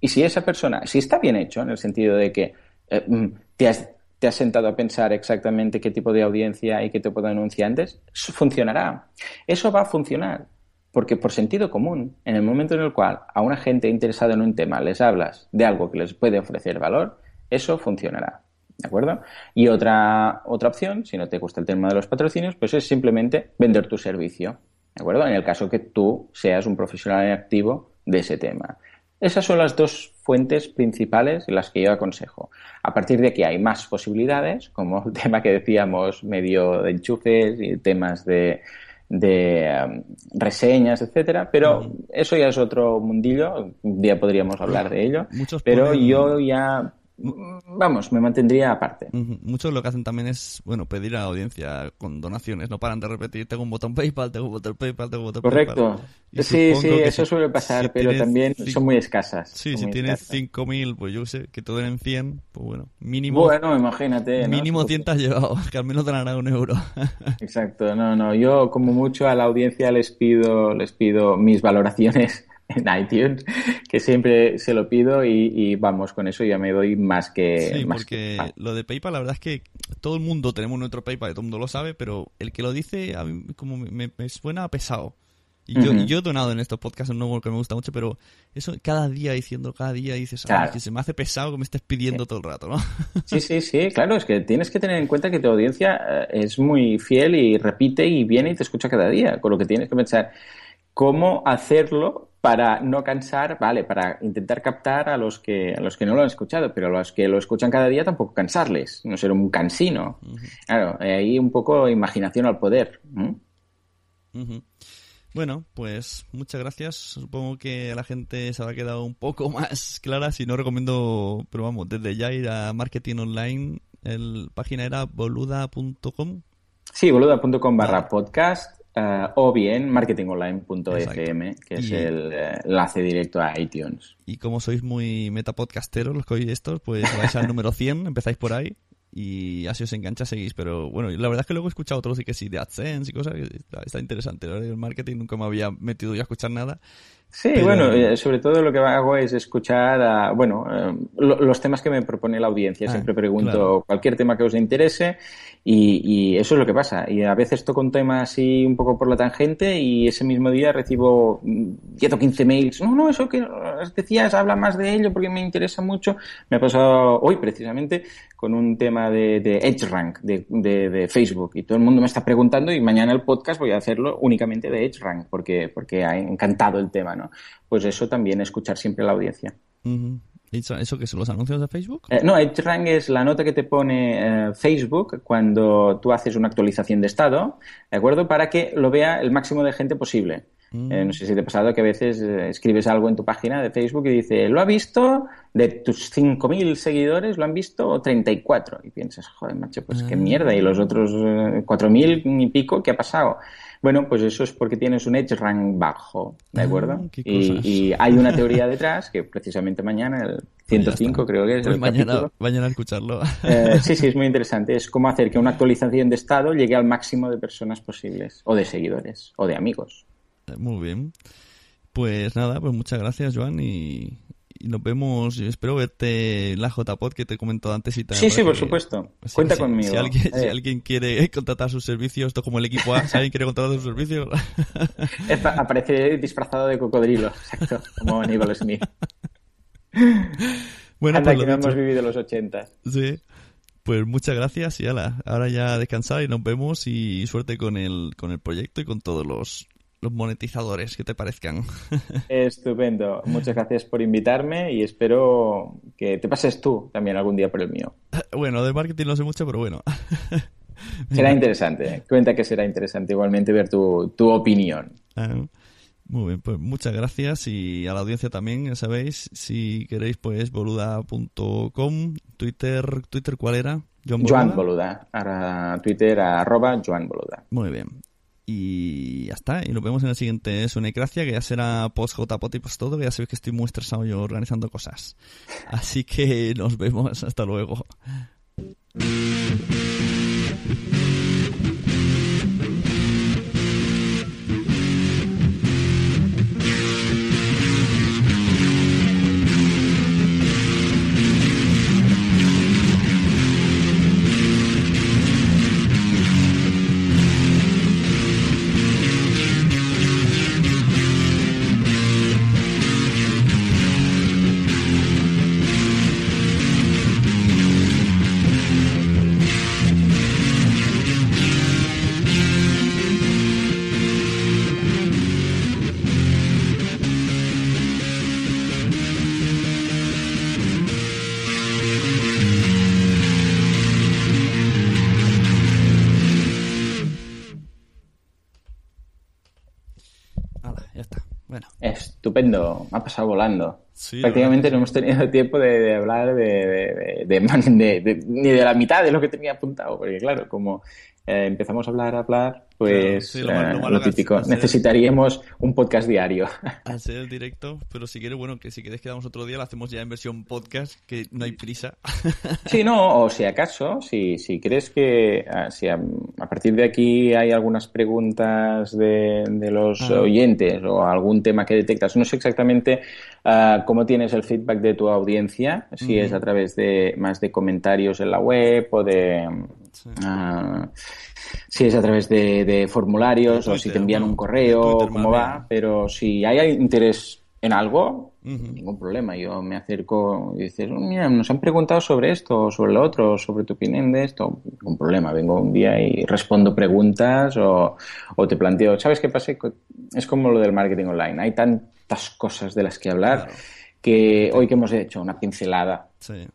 Y si esa persona, si está bien hecho, en el sentido de que eh, mm, te, has, te has sentado a pensar exactamente qué tipo de audiencia y qué tipo de anunciantes, funcionará. Eso va a funcionar. Porque por sentido común, en el momento en el cual a una gente interesada en un tema les hablas de algo que les puede ofrecer valor, eso funcionará. ¿De acuerdo? Y otra, otra opción, si no te gusta el tema de los patrocinios, pues es simplemente vender tu servicio. ¿De acuerdo? En el caso que tú seas un profesional activo de ese tema. Esas son las dos fuentes principales las que yo aconsejo. A partir de aquí hay más posibilidades, como el tema que decíamos, medio de enchufes y temas de, de um, reseñas, etcétera, pero eso ya es otro mundillo, un día podríamos hablar de ello, pero yo ya vamos, me mantendría aparte. Muchos lo que hacen también es, bueno, pedir a la audiencia con donaciones, no paran de repetir, tengo un botón PayPal, tengo un botón PayPal, tengo un botón PayPal. Correcto. Sí, sí, eso suele pasar, pero también son muy escasas. Sí, si tienes 5.000, pues yo sé, que te den 100, pues bueno, mínimo... Bueno, imagínate. Mínimo 100 has llevado, que al menos te dará un euro. Exacto, no, no, yo como mucho a la audiencia les pido, les pido mis valoraciones en iTunes, que siempre se lo pido y, vamos, con eso ya me doy más que... Sí, porque lo de PayPal, la verdad es que todo el mundo tenemos nuestro PayPal, todo el mundo lo sabe, pero el que lo dice a mí como me, suena pesado. Y yo, yo, he donado en estos podcasts un nuevo que me gusta mucho, pero eso cada día diciendo, cada día dices, que se me hace pesado que me estés pidiendo todo el rato, ¿no? Sí, sí, sí, claro, es que tienes que tener en cuenta que tu audiencia eh, es muy fiel y repite y viene y te escucha cada día, con lo que tienes que pensar cómo hacerlo para no cansar, vale, para intentar captar a los que a los que no lo han escuchado, pero a los que lo escuchan cada día tampoco cansarles, no ser un cansino. Claro, ahí un poco imaginación al poder. Bueno, pues muchas gracias. Supongo que a la gente se ha quedado un poco más clara. Si no, recomiendo, pero vamos, desde ya ir a Marketing Online. El página era boluda.com. Sí, boluda.com barra podcast Uh, o bien marketingonline.fm, que es el eh, enlace directo a iTunes. Y como sois muy metapodcasteros los que oís estos, pues vais al número 100, empezáis por ahí y así os engancha, seguís. Pero bueno, la verdad es que luego he escuchado otros y que sí, de AdSense y cosas, está, está interesante. El marketing nunca me había metido yo a escuchar nada. Sí, bueno, eh, sobre todo lo que hago es escuchar, a, bueno, eh, los temas que me propone la audiencia. Ah, Siempre pregunto cualquier tema que os interese y, eso es lo que pasa. Y a veces toco un tema así un poco por la tangente y ese mismo día recibo 10 o 15 mails. No, no, eso que decías, habla más de ello porque me interesa mucho. Me ha pasado hoy precisamente con un tema de, de EdgeRank de, de, Facebook y todo el mundo me está preguntando y mañana el podcast voy a hacerlo únicamente de EdgeRank porque, porque ha encantado el tema, ¿no? Pues eso también, escuchar siempre a la audiencia. ¿Eso que son los anuncios de Facebook? Eh, no, EdgeRank es la nota que te pone eh, Facebook cuando tú haces una actualización de estado, ¿de acuerdo? Para que lo vea el máximo de gente posible. Eh, no sé si te ha pasado que a veces eh, escribes algo en tu página de Facebook y dice, lo ha visto, de tus 5.000 seguidores, lo han visto 34. Y piensas, joder, macho, pues qué ah. mierda. Y los otros 4.000 eh, y pico, ¿qué ha pasado? Bueno, pues eso es porque tienes un edge rank bajo, ¿de ah, acuerdo? y, hay una teoría detrás que precisamente mañana, el 105 creo que es pues el mañana, mañana escucharlo. sí, sí, es muy interesante. Es cómo hacer que una actualización de estado llegue al máximo de personas posibles, o de seguidores, o de amigos. Muy bien. Pues nada, pues muchas gracias, Joan, y, nos vemos. Espero verte en la JPod que te he comentado antes. Y sí, sí, por supuesto. Cuenta conmigo. Si alguien, quiere contratar sus servicios, esto como el equipo A, si alguien quiere contratar sus servicios. Aparece disfrazado de cocodrilo, exacto, como Aníbal Smith. Bueno, Anda, pues que no hemos vivido los 80. Sí. Pues muchas gracias y ala, ahora ya descansar y nos vemos y suerte con el, con el proyecto y con todos los, los monetizadores que te parezcan. Estupendo. Muchas gracias por invitarme y espero que te pases tú también algún día por el mío. Bueno, de marketing no sé mucho, pero bueno. Será interesante. Cuenta que será interesante igualmente ver tu, opinión. Ah, muy bien, pues muchas gracias y a la audiencia también, ya sabéis, si queréis pues boluda.com, Twitter, Twitter ¿cuál era? Joan Boluda. Ahora Twitter arroba Joan Boluda. Muy bien. Y ya está. Y nos vemos en el siguiente Sonecracia, que ya será post JPOT post todo, que ya sabéis que estoy muy estresado yo organizando cosas. Así que nos vemos. Hasta luego. Estupendo, me ha pasado volando. Prácticamente no hemos tenido tiempo de, hablar de, de, ni de la mitad de lo que tenía apuntado, porque claro, como eh, empezamos a hablar, a hablar, pues lo, eh, típico. Necesitaríamos un podcast diario. Hacer el directo, pero si quieres, bueno, que si quieres quedamos otro día, lo hacemos ya en versión podcast, que no hay prisa. Sí, no, o si acaso, si, si crees que ah, si a, partir de aquí hay algunas preguntas de, de los ah. oyentes o algún tema que detectas, no sé exactamente uh, cómo tienes el feedback de tu audiencia, si es a través de más de comentarios en la web o de si es a través de, formularios o si te envían un correo, cómo va, pero si hay interés en algo, ningún problema. Yo me acerco y dices, oh, mira, nos han preguntado sobre esto, sobre lo otro, sobre tu opinión de esto, ningún problema. Vengo un día y respondo preguntas o, te planteo, ¿sabes qué pasa? Es como lo del marketing online. Hay tantas cosas de las que hablar que hoy que hemos hecho una pincelada,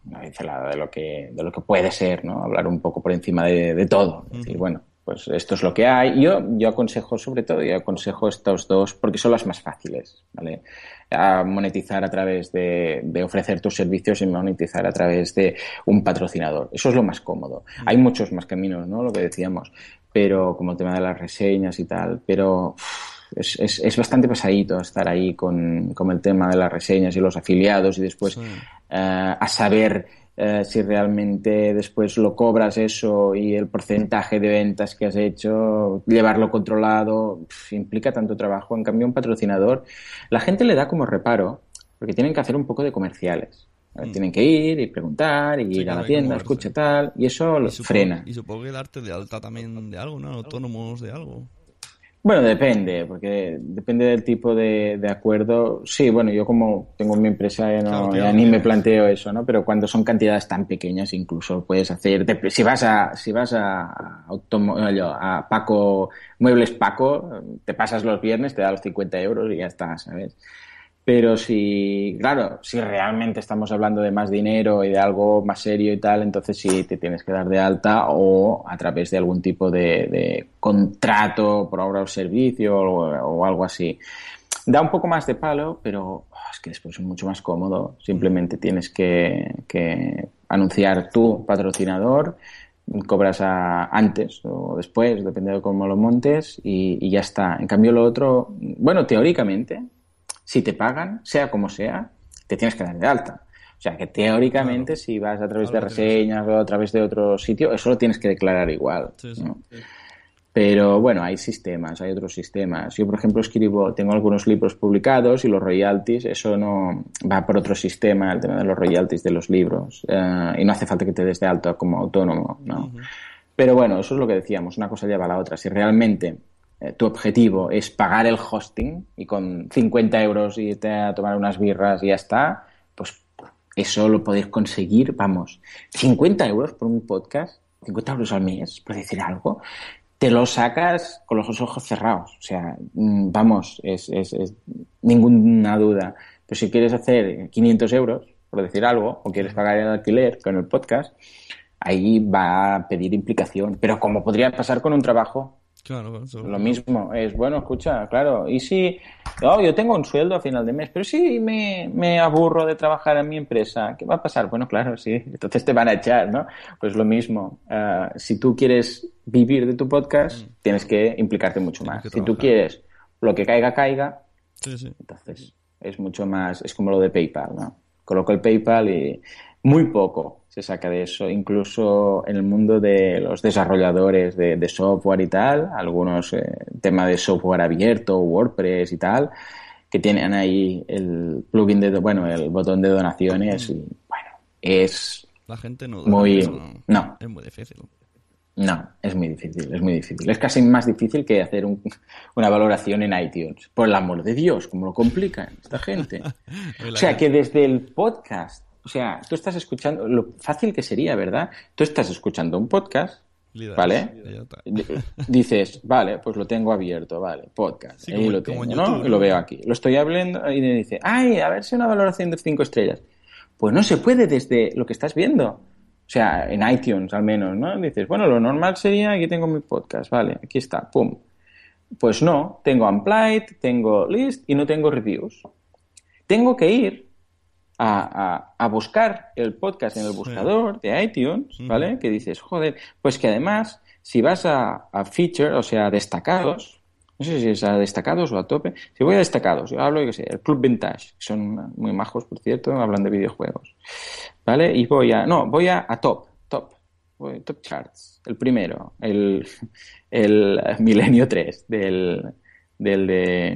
una pincelada de lo que de lo que puede ser, ¿no? Hablar un poco por encima de, todo, decir, bueno, pues esto es lo que hay. Yo yo aconsejo sobre todo, yo aconsejo estos dos porque son las más fáciles, ¿vale? A monetizar a través de, de ofrecer tus servicios y monetizar a través de un patrocinador. Eso es lo más cómodo. Hay muchos más caminos, ¿no? Lo que decíamos, pero como el tema de las reseñas y tal, pero es, es, es, bastante pesadito estar ahí con, con, el tema de las reseñas y los afiliados y después eh, a saber eh, si realmente después lo cobras eso y el porcentaje de ventas que has hecho, llevarlo controlado, implica tanto trabajo. En cambio, un patrocinador, la gente le da como reparo, porque tienen que hacer un poco de comerciales. Mm. Tienen que ir y preguntar y ir a la tienda, escucha tal, y eso lo frena. Y supongo que darte de alta también de algo, ¿no? Autónomos de algo. Bueno, depende, porque depende del tipo de, acuerdo. Sí, bueno, yo como tengo mi empresa ya, ni me planteo eso, ¿no? Pero cuando son cantidades tan pequeñas, incluso puedes hacer. Si vas a, si vas a, a Paco, Muebles Paco, te pasas los viernes, te da los 50 euros y ya está, ¿sabes? Pero si, claro, si realmente estamos hablando de más dinero y de algo más serio y tal, entonces sí te tienes que dar de alta o a través de algún tipo de, contrato por obra o servicio o, algo así. Da un poco más de palo, pero oh, es que después es mucho más cómodo. Simplemente tienes que, anunciar tu patrocinador, cobras antes o después, depende de cómo lo montes, y ya está. En cambio, lo otro, bueno, teóricamente, si te pagan, sea como sea, te tienes que dar de alta. O sea, que teóricamente si vas a través de reseñas o a través de otro sitio, eso lo tienes que declarar igual. Pero bueno, hay sistemas, hay otros sistemas. Yo, por ejemplo, escribo, tengo algunos libros publicados y los royalties, eso no va por otro sistema, el tema de los royalties de los libros. Eh, y no hace falta que te des de alta como autónomo, ¿no? Pero bueno, eso es lo que decíamos, una cosa lleva a la otra. Si realmente eh, tu objetivo es pagar el hosting y con 50 euros irte a tomar unas birras y ya está, pues eso lo podéis conseguir, vamos, 50 euros por un podcast, 50 euros al mes, por decir algo, te lo sacas con los ojos cerrados. O sea, mm, vamos, es, es, es ninguna duda. Pero si quieres hacer 500 euros, por decir algo, o quieres pagar el alquiler con el podcast, ahí va a pedir implicación. Pero como podría pasar con un trabajo, lo mismo, es bueno, escucha, claro, y si oh, yo tengo un sueldo a final de mes, pero si me, aburro de trabajar en mi empresa, ¿qué va a pasar? Bueno, claro, sí, entonces te van a echar, ¿no? Pues lo mismo, ah, si tú quieres vivir de tu podcast, mm. tienes que implicarte mucho más. Si tú quieres lo que caiga, caiga, entonces es mucho más, es como lo de PayPal, ¿no? Coloco el PayPal y muy poco se saca de eso. Incluso en el mundo de los desarrolladores de, software y tal, algunos eh, temas de software abierto, WordPress y tal, que tienen ahí el plugin de, bueno, el botón de donaciones y bueno, es la gente no muy, no. Es muy difícil. No, es muy difícil, es muy difícil. Es casi más difícil que hacer una valoración en iTunes. Por el amor de Dios, como lo complican esta gente. o sea, que desde el podcast o sea, tú estás escuchando, lo fácil que sería, ¿verdad? Tú estás escuchando un podcast, ¿vale? Dices, vale, pues lo tengo abierto, vale, podcast. ahí lo tengo, ¿no? lo veo aquí. Lo estoy hablando y me dice, ay, a ver si una valoración de cinco estrellas. Pues no se puede desde lo que estás viendo. O sea, en iTunes al menos, ¿no? Dices, bueno, lo normal sería, aquí tengo mi podcast, vale, aquí está, pum. Pues no, tengo Unplied, tengo List y no tengo reviews. Tengo que ir a, buscar el podcast en el buscador de iTunes, ¿vale? Que dices, joder, pues que además, si vas a, feature, o sea, destacados, no sé si es a destacados o a tope, si voy a destacados, yo hablo, yo qué sé, el Club Vintage, que son muy majos, por cierto, hablan de videojuegos, ¿vale? Y voy a, no, voy a, top, top, top charts, el primero, el, el Milenio 3 del, del de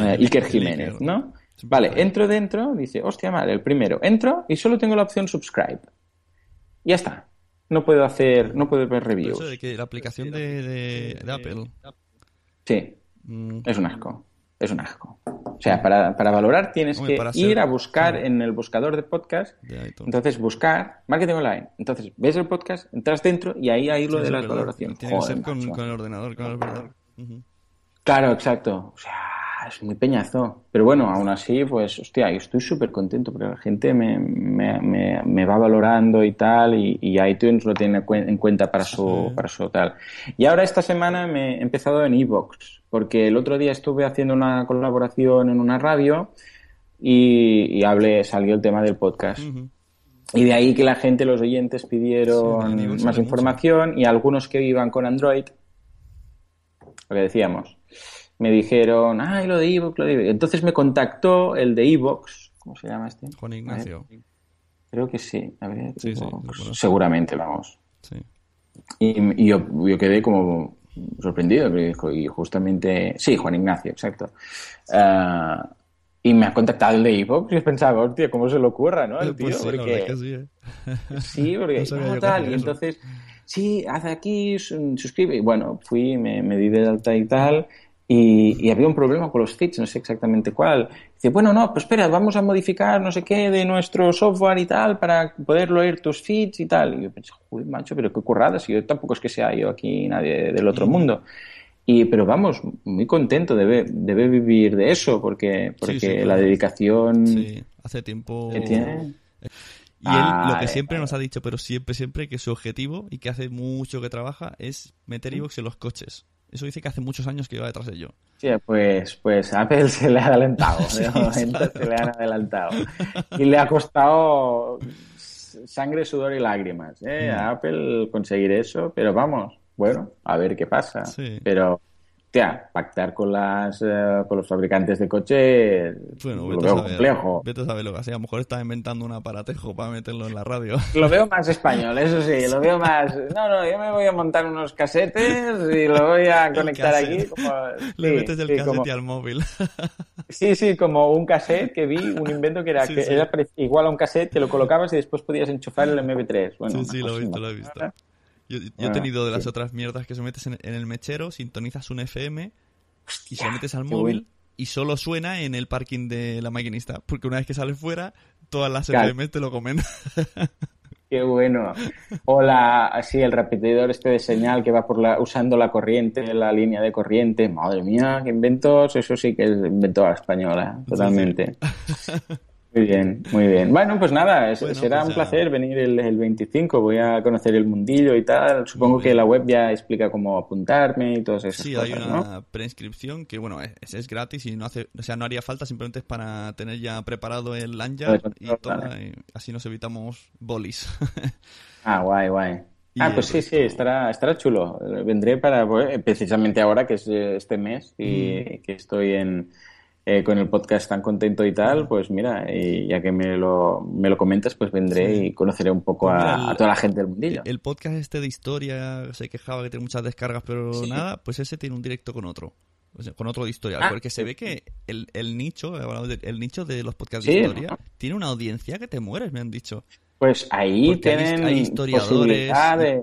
eh, Iker Jiménez, ¿no? Vale, entro dentro, dice, hostia madre, el primero. Entro y solo tengo la opción subscribe. Ya está. No puedo hacer, no puedo ver reviews. Eso de que la aplicación de, Apple. Sí, mm. es un asco. Es un asco. O sea, para, valorar tienes que ir a buscar en el buscador de podcast. entonces, buscar marketing online. Entonces, ves el podcast, entras dentro y ahí hay lo de las valoraciones. Tiene que ser con, el ordenador, con el ordenador. Claro, exacto. O sea, es muy peñazo. Pero bueno, aún así, pues, hostia, yo estoy súper contento porque la gente me, me, me, va valorando y tal, y, iTunes lo tiene en cuenta para su, para su tal. Y ahora esta semana me he empezado en Evox, porque el otro día estuve haciendo una colaboración en una radio y, y hablé, salió el tema del podcast. Y de ahí que la gente, los oyentes pidieron más información y algunos que iban con Android, lo que decíamos, me dijeron, ay, lo de Evox, lo de Entonces me contactó el de Evox, ¿cómo se llama este? Juan Ignacio. Creo que sí. A ver, Sí, sí, seguramente, vamos. Sí. Y, y yo, yo quedé como sorprendido. Y justamente, sí, Juan Ignacio, exacto. Ah, y me ha contactado el de Evox y pensaba, hostia, ¿cómo se le ocurra, no? El tío, Pues sí, la porque- que sí, ¿eh? Sí, porque No tal, y entonces, sí, haz aquí, su- suscribe. Y bueno, fui, me, me di de alta y tal, y, y había un problema con los feeds, no sé exactamente cuál. Dice, bueno, no, pues espera, vamos a modificar no sé qué de nuestro software y tal para poder leer tus feeds y tal. Y yo pensé, joder, macho, pero qué currada, si yo tampoco es que sea yo aquí nadie del otro mundo. Y, pero vamos, muy contento, debe, debe vivir de eso, porque, porque sí, la claro. dedicación Sí, hace tiempo. que tiene. Y él lo Ah, que eh, siempre nos ha dicho, pero siempre, siempre, que su objetivo y que hace mucho que trabaja es meter iVoox en los coches. Eso dice que hace muchos años que va detrás de ello. Sí, pues, pues Apple se le ha adelantado, de momento claro. se le han adelantado. Y le ha costado sangre, sudor y lágrimas ¿eh? Mm. a Apple conseguir eso, pero vamos, bueno, a ver qué pasa. Sí. Pero, tía, pactar con las eh, con los fabricantes de coches Bueno, lo veo saber. complejo. Vete a saber lo que sea. A lo mejor está inventando un aparatejo para meterlo en la radio. Lo veo más español, eso sí, lo veo más... No, no, yo me voy a montar unos casetes y lo voy a conectar aquí. Como, Le sí, metes el sí, casete como- al móvil. Sí, sí, como un cassette que vi, un invento que era, Sí, que era igual a un cassette que lo colocabas y después podías enchufar el MP3. Bueno, sí, sí, lo he visto, lo he visto. Yo, he Ah, tenido de las sí. otras mierdas que se metes en, en el mechero, sintonizas un FM y se metes al móvil bueno. y solo suena en el parking de la maquinista. Porque una vez que sales fuera, todas las Claro. FM te lo comen. Qué bueno. O la, así, el repetidor este de señal que va por la, usando la corriente, la línea de corriente. Madre mía, qué inventos. Eso sí que es invento a la española, totalmente. Muy bien, muy bien. Bueno, pues nada, es- Bueno, será pues un placer venir el, el 25. Voy a conocer el mundillo y tal. Supongo que la web ya explica cómo apuntarme y todas esas Sí, cosas, hay ¿no? una preinscripción que, bueno, es, es gratis y no hace, o sea, no haría falta, simplemente es para tener ya preparado el lanyard y vale. y así nos evitamos bolis. Ah, guay, guay. Ah, pues sí, sí, resto- estará, estará chulo. Vendré para, pues, precisamente ahora que es este mes y Mm. que estoy en, eh, con el podcast tan contento y tal, pues mira, y ya que me lo, me lo comentas, pues vendré Sí. y conoceré un poco Pues a, el- a toda la gente del mundillo. El podcast este de historia se quejaba que tiene muchas descargas, pero Sí. nada, pues ese tiene un directo con otro. O sea, con otro de historia. Ah, porque se ve que el, el nicho, el nicho de los podcasts de historia, tiene una audiencia que te mueres, me han dicho. Pues ahí Porque tienen hay historiadores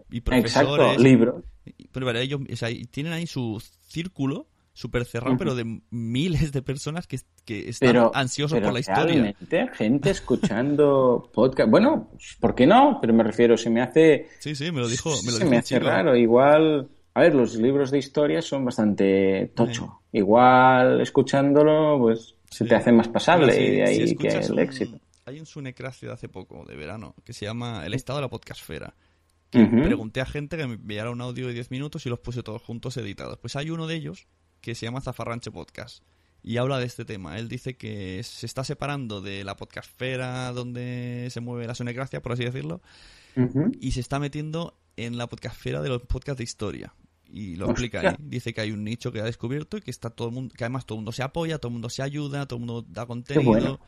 y- y profesores. Exacto, libros. Pero para ellos, o sea, tienen ahí su círculo súper cerrado, pero de miles de personas que, que están ansiosos por la historia. gente escuchando podcast. Bueno, ¿por qué no? Pero me refiero, se me hace... Sí, sí, me lo dijo, me lo se dijo me hace chico. raro. Igual, a ver, los libros de historia son bastante tocho. Igual, escuchándolo, pues se Sí. te hace más pasable si- y de si ahí que el un- éxito. Hay un Sunecracia de hace poco, de verano, que se llama El estado de la podcastfera. Ujú. Pregunté a gente que me enviara un audio de 10 minutos y los puse todos juntos editados. Pues hay uno de ellos que se llama Zafarranche Podcast y habla de este tema. Él dice que se está separando de la podcastfera donde se mueve la Sunecracia, por así decirlo, y se está metiendo en la podcastfera de los podcasts de historia. Y lo explica ahí. Dice que hay un nicho que ha descubierto y que está todo el mundo, que además todo el mundo se apoya, todo el mundo se ayuda, todo el mundo da contenido. bueno.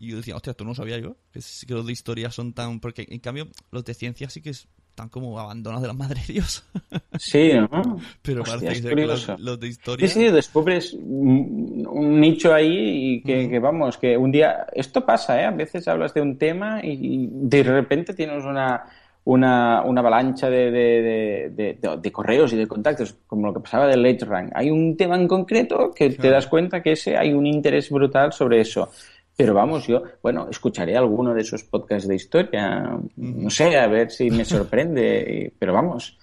Y yo decía, hostia, esto no lo sabía yo, que, es- los de historia son tan... Porque en cambio los de ciencia sí que están como abandonados de la madre de Dios. Sí, ¿no? Pero Hostia, parece que los, los de historia... Sí, sí, descubres un, nicho ahí y que, que, vamos, que un día, esto pasa, ¿eh? A veces hablas de un tema y de repente tienes una, una, una avalancha de, de, de, de- correos y de contactos, como lo que pasaba del Late Rank. Hay un tema en concreto que te Claro. das cuenta que ese hay un interés brutal sobre eso. Pero vamos, yo, bueno, escucharé alguno de esos podcasts de historia, no sé, a ver si me sorprende, pero vamos,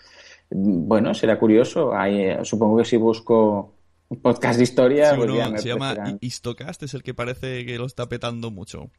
bueno, será curioso. Hay, eh, supongo que si busco un podcast de historia, Sí, pues uno ya me se llama aparecerán. I- Istocast, es el que parece que lo está petando mucho.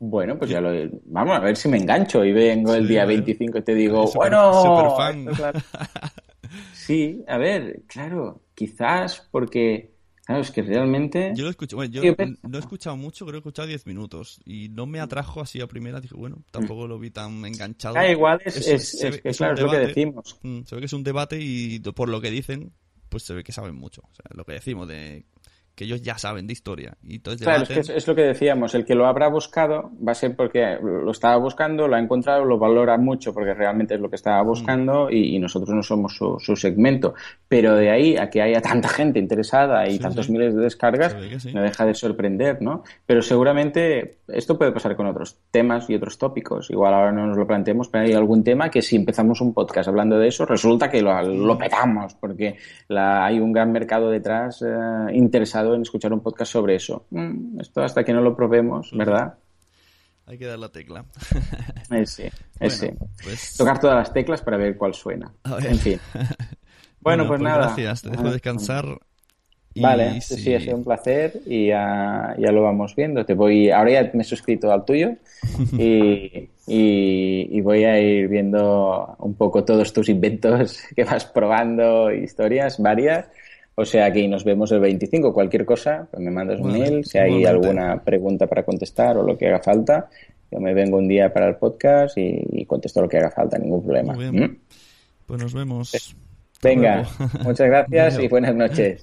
Bueno, pues ya lo. Vamos a ver si me engancho y vengo el día a ver. 25 y te digo, bueno. esto, claro. Sí, a ver, claro, quizás porque, claro, es que realmente. Yo lo escucho, bueno, yo no he escuchado mucho, creo que he escuchado 10 minutos y no me atrajo así a primera, dije, bueno, tampoco lo vi tan enganchado. Ah, igual es, Es- es, se es ve- que, es un claro, lo que decimos. Mm, se ve que es un debate y por lo que dicen, pues se ve que saben mucho. O sea, lo que decimos de que ellos ya saben de historia. Y entonces claro, es, que es, lo que decíamos, el que lo habrá buscado va a ser porque lo estaba buscando, lo ha encontrado, lo valora mucho porque realmente es lo que estaba buscando mm. y, nosotros no somos su, segmento. Pero de ahí a que haya tanta gente interesada y tantos miles de descargas, no deja de sorprender, ¿no? Pero seguramente esto puede pasar con otros temas y otros tópicos. Igual ahora no nos lo planteemos, pero hay algún tema que si empezamos un podcast hablando de eso, resulta que lo, lo petamos porque la, hay un gran mercado detrás eh, interesado en escuchar un podcast sobre eso. Mm, esto hasta que no lo probemos, ¿verdad? Hay que dar la tecla. Eh, sí, eh, sí. Pues Tocar todas las teclas para ver cuál suena. En fin. Bueno, pues, pues, nada. Gracias, te dejo descansar. vale, sí, ha sido un placer y ya, lo vamos viendo. Te voy, ahora ya me he suscrito al tuyo y, y, voy a ir viendo un poco todos tus inventos que vas probando, historias varias o sea que nos vemos el 25. Cualquier cosa, pues me mandas un mail. Si hay alguna pregunta para contestar o lo que haga falta, yo me vengo un día para el podcast y, contesto lo que haga falta, ningún problema. ¿Mm? Pues nos vemos. Venga, muchas gracias y buenas noches.